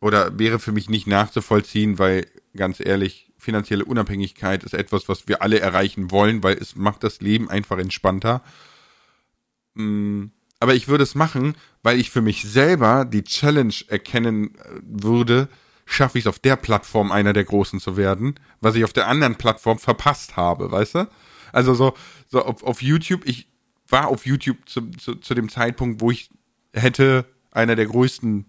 oder wäre für mich nicht nachzuvollziehen, weil ganz ehrlich, finanzielle Unabhängigkeit ist etwas, was wir alle erreichen wollen, weil es macht das Leben einfach entspannter. Mm, Aber ich würde es machen, weil ich für mich selber die Challenge erkennen äh, würde, schaffe ich es auf der Plattform einer der Großen zu werden, was ich auf der anderen Plattform verpasst habe, weißt du? Also so, so auf, auf YouTube, ich war auf YouTube zu, zu, zu dem Zeitpunkt, wo ich hätte einer der Größten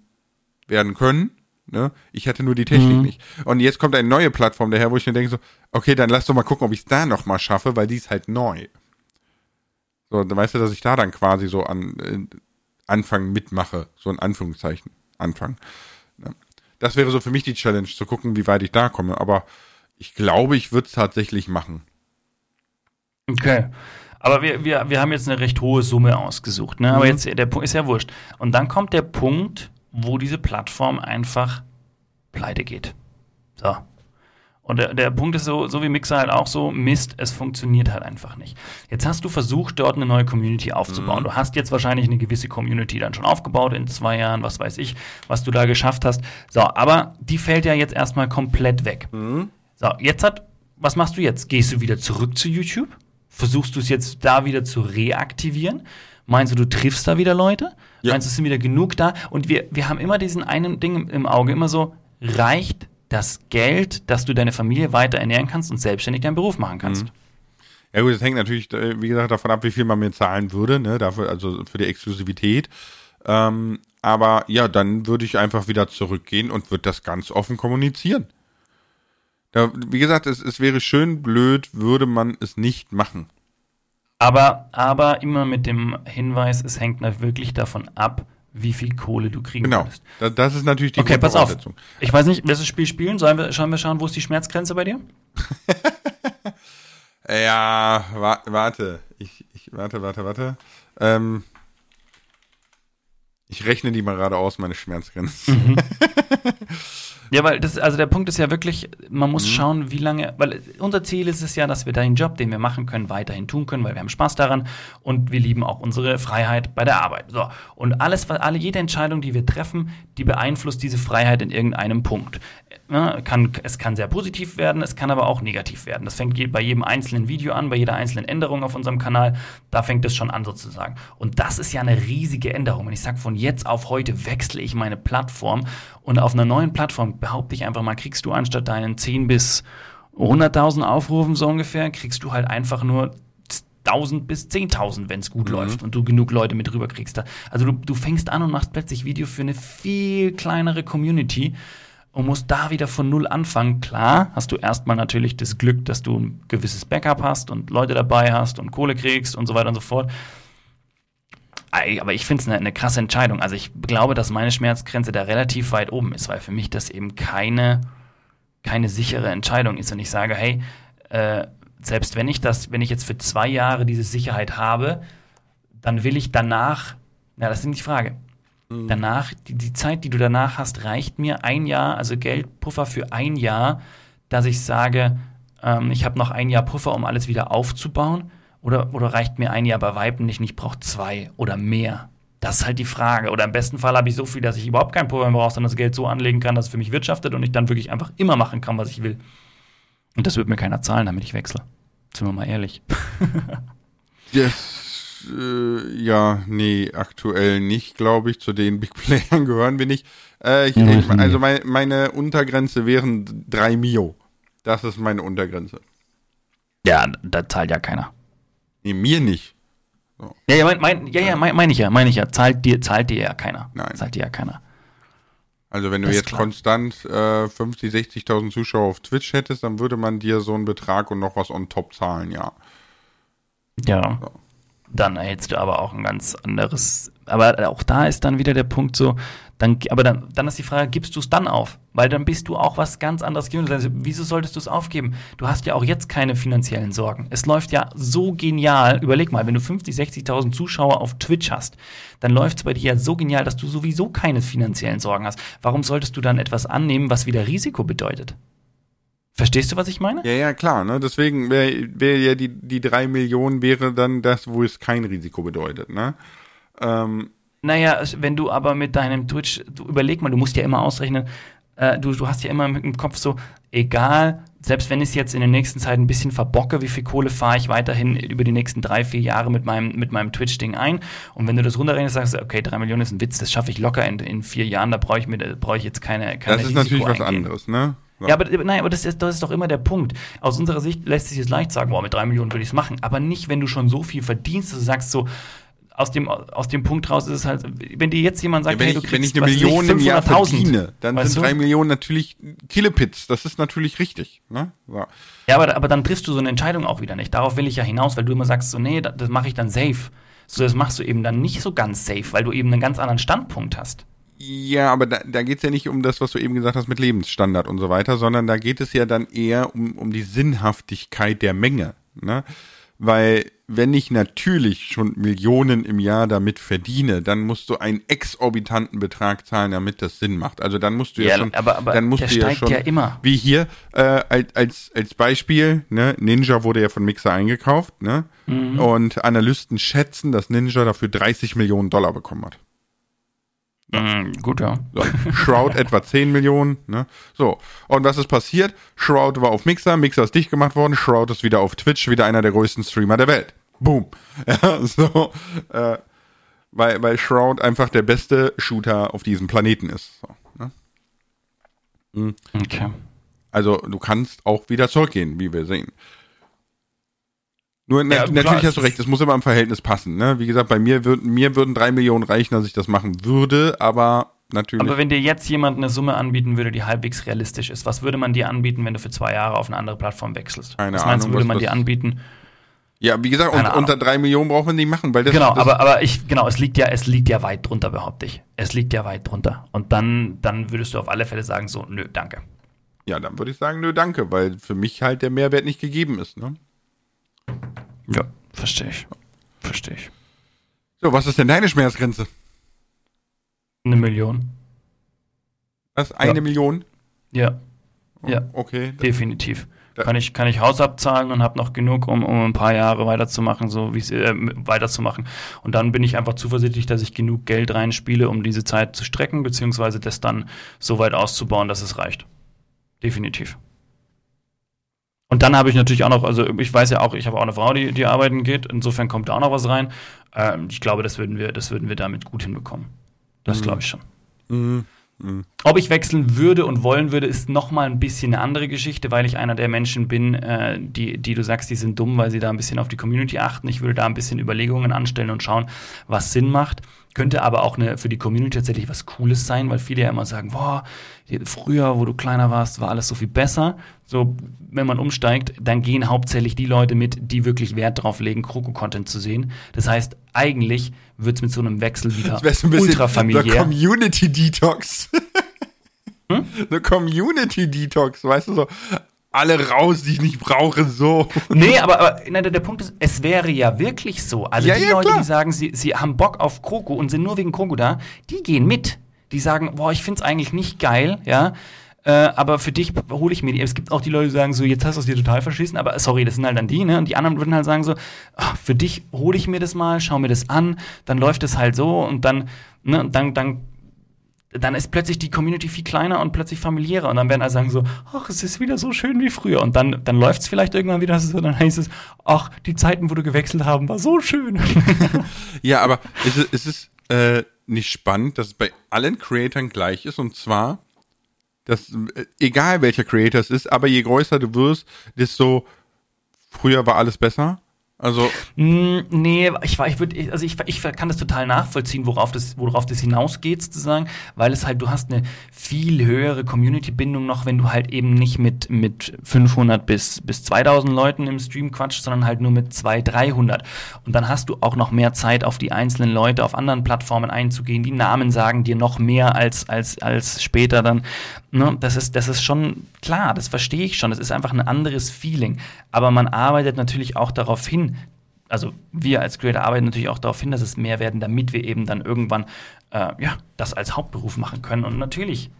werden können. Ne? Ich hatte nur die Technik Mhm. nicht. Und jetzt kommt eine neue Plattform daher, wo ich mir denke so, okay, dann lass doch mal gucken, ob ich es da noch mal schaffe, weil die ist halt neu. So, dann weißt du, dass ich da dann quasi so an äh, Anfang mitmache, so in Anführungszeichen Anfang. Ja. Das wäre so für mich die Challenge, zu gucken, wie weit ich da komme. Aber ich glaube, ich würde es tatsächlich machen. Okay. Aber wir, wir, wir haben jetzt eine recht hohe Summe ausgesucht, ne? Aber Mhm. jetzt, der Punkt ist ja wurscht. Und dann kommt der Punkt, wo diese Plattform einfach pleite geht. So. Und der, der Punkt ist so, so wie Mixer halt auch so, Mist, es funktioniert halt einfach nicht. Jetzt hast du versucht, dort eine neue Community aufzubauen. Du hast jetzt wahrscheinlich eine gewisse Community dann schon aufgebaut in zwei Jahren, was weiß ich, was du da geschafft hast. So, aber die fällt ja jetzt erstmal komplett weg. So, jetzt hat, was machst du jetzt? Gehst du wieder zurück zu YouTube? Versuchst du es jetzt da wieder zu reaktivieren? Meinst du, du triffst da wieder Leute? Ja. Meinst du, es sind wieder genug da? Und wir, wir haben immer diesen einen Ding im Auge, immer so, reicht das Geld, dass du deine Familie weiter ernähren kannst und selbstständig deinen Beruf machen kannst? Ja gut, das hängt natürlich, äh, wie gesagt, davon ab, wie viel man mir zahlen würde, ne, dafür, also für die Exklusivität. Ähm, aber ja, dann würde ich einfach wieder zurückgehen und würde das ganz offen kommunizieren. Da, wie gesagt, es, es wäre schön blöd, würde man es nicht machen. Aber, aber immer mit dem Hinweis, es hängt wirklich davon ab, wie viel Kohle du kriegen Genau. würdest. Da, das ist natürlich die Okay, pass auf. Ich weiß nicht, willst du das Spiel spielen? Sollen wir, sollen wir schauen, wo ist die Schmerzgrenze bei dir? Ja, wa warte. Ich, ich, warte, warte, warte. Ähm, ich rechne die mal gerade aus, meine Schmerzgrenze. Ja, weil das, also der Punkt ist ja wirklich, man Mhm. muss schauen, wie lange, weil unser Ziel ist es ja, dass wir den Job, den wir machen können, weiterhin tun können, weil wir haben Spaß daran und wir lieben auch unsere Freiheit bei der Arbeit. So. Und alles, alle, jede Entscheidung, die wir treffen, die beeinflusst diese Freiheit in irgendeinem Punkt. Ne, kann, es kann sehr positiv werden, es kann aber auch negativ werden. Das fängt je- bei jedem einzelnen Video an, bei jeder einzelnen Änderung auf unserem Kanal. Da fängt es schon an sozusagen. Und das ist ja eine riesige Änderung. Wenn ich sage, von jetzt auf heute wechsle ich meine Plattform und auf einer neuen Plattform, behaupte ich einfach mal, kriegst du anstatt deinen 10 bis 100.000 Aufrufen so ungefähr, kriegst du halt einfach nur 1000 bis 10.000, wenn es gut läuft und du genug Leute mit rüber kriegst. Da- Also du, du fängst an und machst plötzlich Video für eine viel kleinere Community und musst da wieder von null anfangen. Klar, hast du erstmal natürlich das Glück, dass du ein gewisses Backup hast und Leute dabei hast und Kohle kriegst und so weiter und so fort. Aber ich finde es eine, eine krasse Entscheidung. Also ich glaube, dass meine Schmerzgrenze da relativ weit oben ist, weil für mich das eben keine, keine sichere Entscheidung ist. Und ich sage, hey, äh, selbst wenn ich das, wenn ich jetzt für zwei Jahre diese Sicherheit habe, dann will ich danach, ja, das ist nicht die Frage. Danach, die, die Zeit, die du danach hast, reicht mir ein Jahr, also Geldpuffer für ein Jahr, dass ich sage, ähm, ich habe noch ein Jahr Puffer, um alles wieder aufzubauen? Oder, oder reicht mir ein Jahr bei Weitem nicht, ich brauche zwei oder mehr? Das ist halt die Frage. Oder im besten Fall habe ich so viel, dass ich überhaupt kein Puffer mehr brauche, sondern das Geld so anlegen kann, dass es für mich wirtschaftet und ich dann wirklich einfach immer machen kann, was ich will. Und das wird mir keiner zahlen, damit ich wechsle. Sind wir mal ehrlich. Das, äh, ja, nee, aktuell nicht, glaube ich. Zu den Big Playern gehören wir nicht. Äh, ich, ich, nicht. also mein, meine Untergrenze wären drei Mio. Das ist meine Untergrenze. Ja, da zahlt ja keiner. Nee, mir nicht. Ja, ja, mein, mein, ja, ja, mein, meine ich ja, meine ich ja. Zahlt dir, zahlt dir ja keiner. Nein. Zahlt dir ja keiner. Also wenn du Das jetzt konstant äh, 50, 60.000 Zuschauer auf Twitch hättest, dann würde man dir so einen Betrag und noch was on top zahlen, ja. Ja. Dann erhältst du aber auch ein ganz anderes. Aber auch da ist dann wieder der Punkt so, dann, aber dann, dann ist die Frage, gibst du es dann auf? Weil dann bist du auch was ganz anderes gewöhnt. Also, wieso solltest du es aufgeben? Du hast ja auch jetzt keine finanziellen Sorgen. Es läuft ja so genial. Überleg mal, wenn du 50, 60.000 Zuschauer auf Twitch hast, dann läuft es bei dir ja so genial, dass du sowieso keine finanziellen Sorgen hast. Warum solltest du dann etwas annehmen, was wieder Risiko bedeutet? Verstehst du, was ich meine? Ja, ja, klar, ne? Deswegen wäre wär ja die, die drei Millionen wäre dann das, wo es kein Risiko bedeutet, ne? Ähm, Naja, wenn du aber mit deinem Twitch, du überleg mal, du musst ja immer ausrechnen, äh, du, du hast ja immer im Kopf so, egal, selbst wenn ich es jetzt in der nächsten Zeit ein bisschen verbocke, wie viel Kohle fahre ich weiterhin über die nächsten drei, vier Jahre mit meinem, mit meinem Twitch-Ding ein. Und wenn du das runterrechnest, sagst du, okay, drei Millionen ist ein Witz, das schaffe ich locker in, in vier Jahren, da brauche ich, mir- brauche ich jetzt keine, keine das ist Risiko natürlich was eingehen. anderes, ne? Ja, aber nein, aber das ist, das ist doch immer der Punkt. Aus unserer Sicht lässt sich jetzt leicht sagen, boah, mit drei Millionen würde ich es machen. Aber nicht, wenn du schon so viel verdienst, dass du sagst so, aus dem, aus dem Punkt raus ist es halt, wenn dir jetzt jemand sagt, Ja, wenn, hey, du ich, wenn kriegst, ich eine Million im Jahr 500.000, verdiene, dann weißt sind drei Millionen natürlich Killepits. Das ist natürlich richtig, ne? So. Ja, aber, aber dann triffst du so eine Entscheidung auch wieder nicht. Darauf will ich ja hinaus, weil du immer sagst, so, nee, das, das mache ich dann safe. So, das machst du eben dann nicht so ganz safe, weil du eben einen ganz anderen Standpunkt hast. Ja, aber da, da geht's ja nicht um das, was du eben gesagt hast mit Lebensstandard und so weiter, sondern da geht es ja dann eher um, um die Sinnhaftigkeit der Menge. Ne? Weil wenn ich natürlich schon Millionen im Jahr damit verdiene, dann musst du einen exorbitanten Betrag zahlen, damit das Sinn macht. Also dann musst du ja, Ja, schon, aber- aber dann musst der du ja steigt schon, ja immer. wie hier äh, als, als als Beispiel, ne, Ninja wurde ja von Mixer eingekauft, ne, Mhm. und Analysten schätzen, dass Ninja dafür 30 Millionen Dollar bekommen hat. Mhm, gut, ja. So, Shroud etwa 10 Millionen. Ne? So, und was ist passiert? Shroud war auf Mixer, Mixer ist dicht gemacht worden, Shroud ist wieder auf Twitch, wieder einer der größten Streamer der Welt. Boom. Ja, so, äh, weil, weil Shroud einfach der beste Shooter auf diesem Planeten ist. So, ne? Okay. Also du kannst auch wieder zurückgehen, wie wir sehen. Nur na, Ja, natürlich hast du recht, es muss immer im Verhältnis passen. Ne? Wie gesagt, bei mir würden mir würden drei Millionen reichen, dass ich das machen würde, aber natürlich. Aber wenn dir jetzt jemand eine Summe anbieten würde, die halbwegs realistisch ist, was würde man dir anbieten, wenn du für zwei Jahre auf eine andere Plattform wechselst? Keine was meinst Ahnung, würde man dir anbieten? ja, wie gesagt, und, Keine Ahnung. unter drei Millionen braucht man nicht machen, weil das Genau, das, aber, aber ich, genau, es liegt ja, es liegt ja weit drunter, behaupte ich. Es liegt ja weit drunter. Und dann, dann würdest du auf alle Fälle sagen, so, nö, danke. Ja, dann würde ich sagen, nö, danke, weil für mich halt der Mehrwert nicht gegeben ist. Ne? Ja, verstehe ich. Verstehe ich. So, was ist denn deine Schmerzgrenze? Eine Million. Was? Eine Ja. Million? Ja, ja, Okay. definitiv. Da- Kann ich, kann ich Haus abzahlen und habe noch genug, um, um ein paar Jahre weiterzumachen, so wie äh, weiterzumachen. Und dann bin ich einfach zuversichtlich, dass ich genug Geld reinspiele, um diese Zeit zu strecken, beziehungsweise das dann so weit auszubauen, dass es reicht. Definitiv. Und dann habe ich natürlich auch noch, also ich weiß ja auch, ich habe auch eine Frau, die, die arbeiten geht, insofern kommt da auch noch was rein. Ähm, ich glaube, das würden wir, das würden wir damit gut hinbekommen. Das Mhm. glaube ich schon. Mhm. Ob ich wechseln würde und wollen würde, ist noch mal ein bisschen eine andere Geschichte, weil ich einer der Menschen bin, äh, die, die du sagst, die sind dumm, weil sie da ein bisschen auf die Community achten. Ich würde da ein bisschen Überlegungen anstellen und schauen, was Sinn macht. Könnte aber auch eine, für die Community tatsächlich was Cooles sein, weil viele ja immer sagen, boah, früher, wo du kleiner warst, war alles so viel besser. So, wenn man umsteigt, dann gehen hauptsächlich die Leute mit, die wirklich Wert drauf legen, Kroko-Content zu sehen. Das heißt, eigentlich wird es mit so einem Wechsel wieder ein ultra familiär. Community Detox. Hm? Eine Community Detox, weißt du so. Alle raus, die ich nicht brauche, so. Nee, aber, aber nein, der, der Punkt ist, es wäre ja wirklich so. Also Ja, die ja, Leute, klar. die sagen, sie, sie haben Bock auf Kroko und sind nur wegen Kroko da, die gehen mit. Die sagen, boah, ich find's eigentlich nicht geil, ja. Äh, aber für dich hole ich mir die. Es gibt auch die Leute, die sagen so, jetzt hast du es dir total verschissen, aber sorry, das sind halt dann die, ne? Und die anderen würden halt sagen so, ach, für dich hole ich mir das mal, schau mir das an, dann läuft es halt so und dann, ne, und dann, dann dann ist plötzlich die Community viel kleiner und plötzlich familiärer. Und dann werden alle sagen so, ach, es ist wieder so schön wie früher. Und dann, dann läuft es vielleicht irgendwann wieder so, dann heißt es, ach, die Zeiten, wo du gewechselt haben, war so schön. Ja, aber ist es, ist es äh, nicht spannend, dass es bei allen Creatoren gleich ist? Und zwar, dass äh, egal welcher Creator es ist, aber je größer du wirst, desto früher war alles besser. Also, Mm, nee, ich, ich würde, also ich, ich kann das total nachvollziehen, worauf das, worauf das hinausgeht, sozusagen, weil es halt, du hast eine viel höhere Community-Bindung noch, wenn du halt eben nicht mit, mit 500 bis, bis 2000 Leuten im Stream quatscht, sondern halt nur mit 200, 300. Und dann hast du auch noch mehr Zeit, auf die einzelnen Leute auf anderen Plattformen einzugehen. Die Namen sagen dir noch mehr als, als, als später dann. Ne? Das, ist, das ist schon klar, das verstehe ich schon. Das ist einfach ein anderes Feeling. Aber man arbeitet natürlich auch darauf hin, also wir als Creator arbeiten natürlich auch darauf hin, dass es mehr werden, damit wir eben dann irgendwann äh, ja, das als Hauptberuf machen können. Und natürlich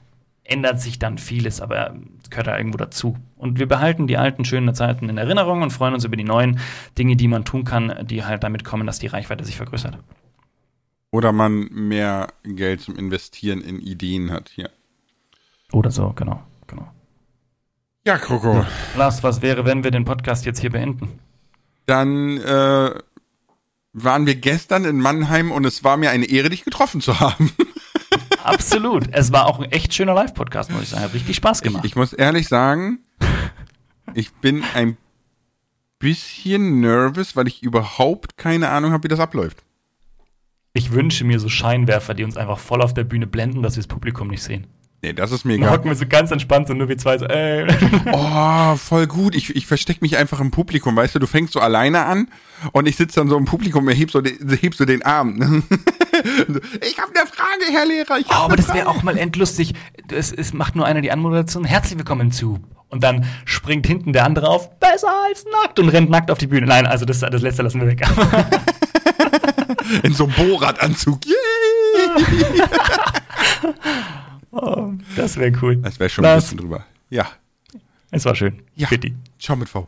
ändert sich dann vieles, aber es gehört da irgendwo dazu. Und wir behalten die alten schönen Zeiten in Erinnerung und freuen uns über die neuen Dinge, die man tun kann, die halt damit kommen, dass die Reichweite sich vergrößert. oder man mehr Geld zum Investieren in Ideen hat hier. Oder so, genau, genau. Ja, Kroko. Lars, was wäre, wenn wir den Podcast jetzt hier beenden? Dann äh, waren wir gestern in Mannheim und es war mir eine Ehre, dich getroffen zu haben. Absolut. es war auch ein echt schöner Live-Podcast, muss ich sagen. Hat richtig Spaß Ich, gemacht. ich muss ehrlich sagen, ich bin ein bisschen nervös, weil ich überhaupt keine Ahnung habe, wie das abläuft. Ich wünsche mir so Scheinwerfer, die uns einfach voll auf der Bühne blenden, dass wir das Publikum nicht sehen. Nee, das ist mir Dann egal. hocken wir so ganz entspannt so nur wir zwei so, äh. Oh, voll gut. Ich, ich verstecke mich einfach im Publikum, weißt du, du fängst so alleine an und ich sitze dann so im Publikum und heb so den, heb so den Arm. ich habe eine Frage, Herr Lehrer. Ich Oh, aber das wäre auch mal endlustig. Es, es macht nur einer die Anmoderation. Herzlich willkommen zu. Und dann springt hinten der andere auf, besser als nackt und rennt nackt auf die Bühne. Nein, also das, das letzte lassen wir weg. in so einem Bohrradanzug. Yay! Oh, das wäre cool. Das wäre schon ein Lars, bisschen drüber. Ja. Es war schön. Ja. Bitte. Ciao mit V.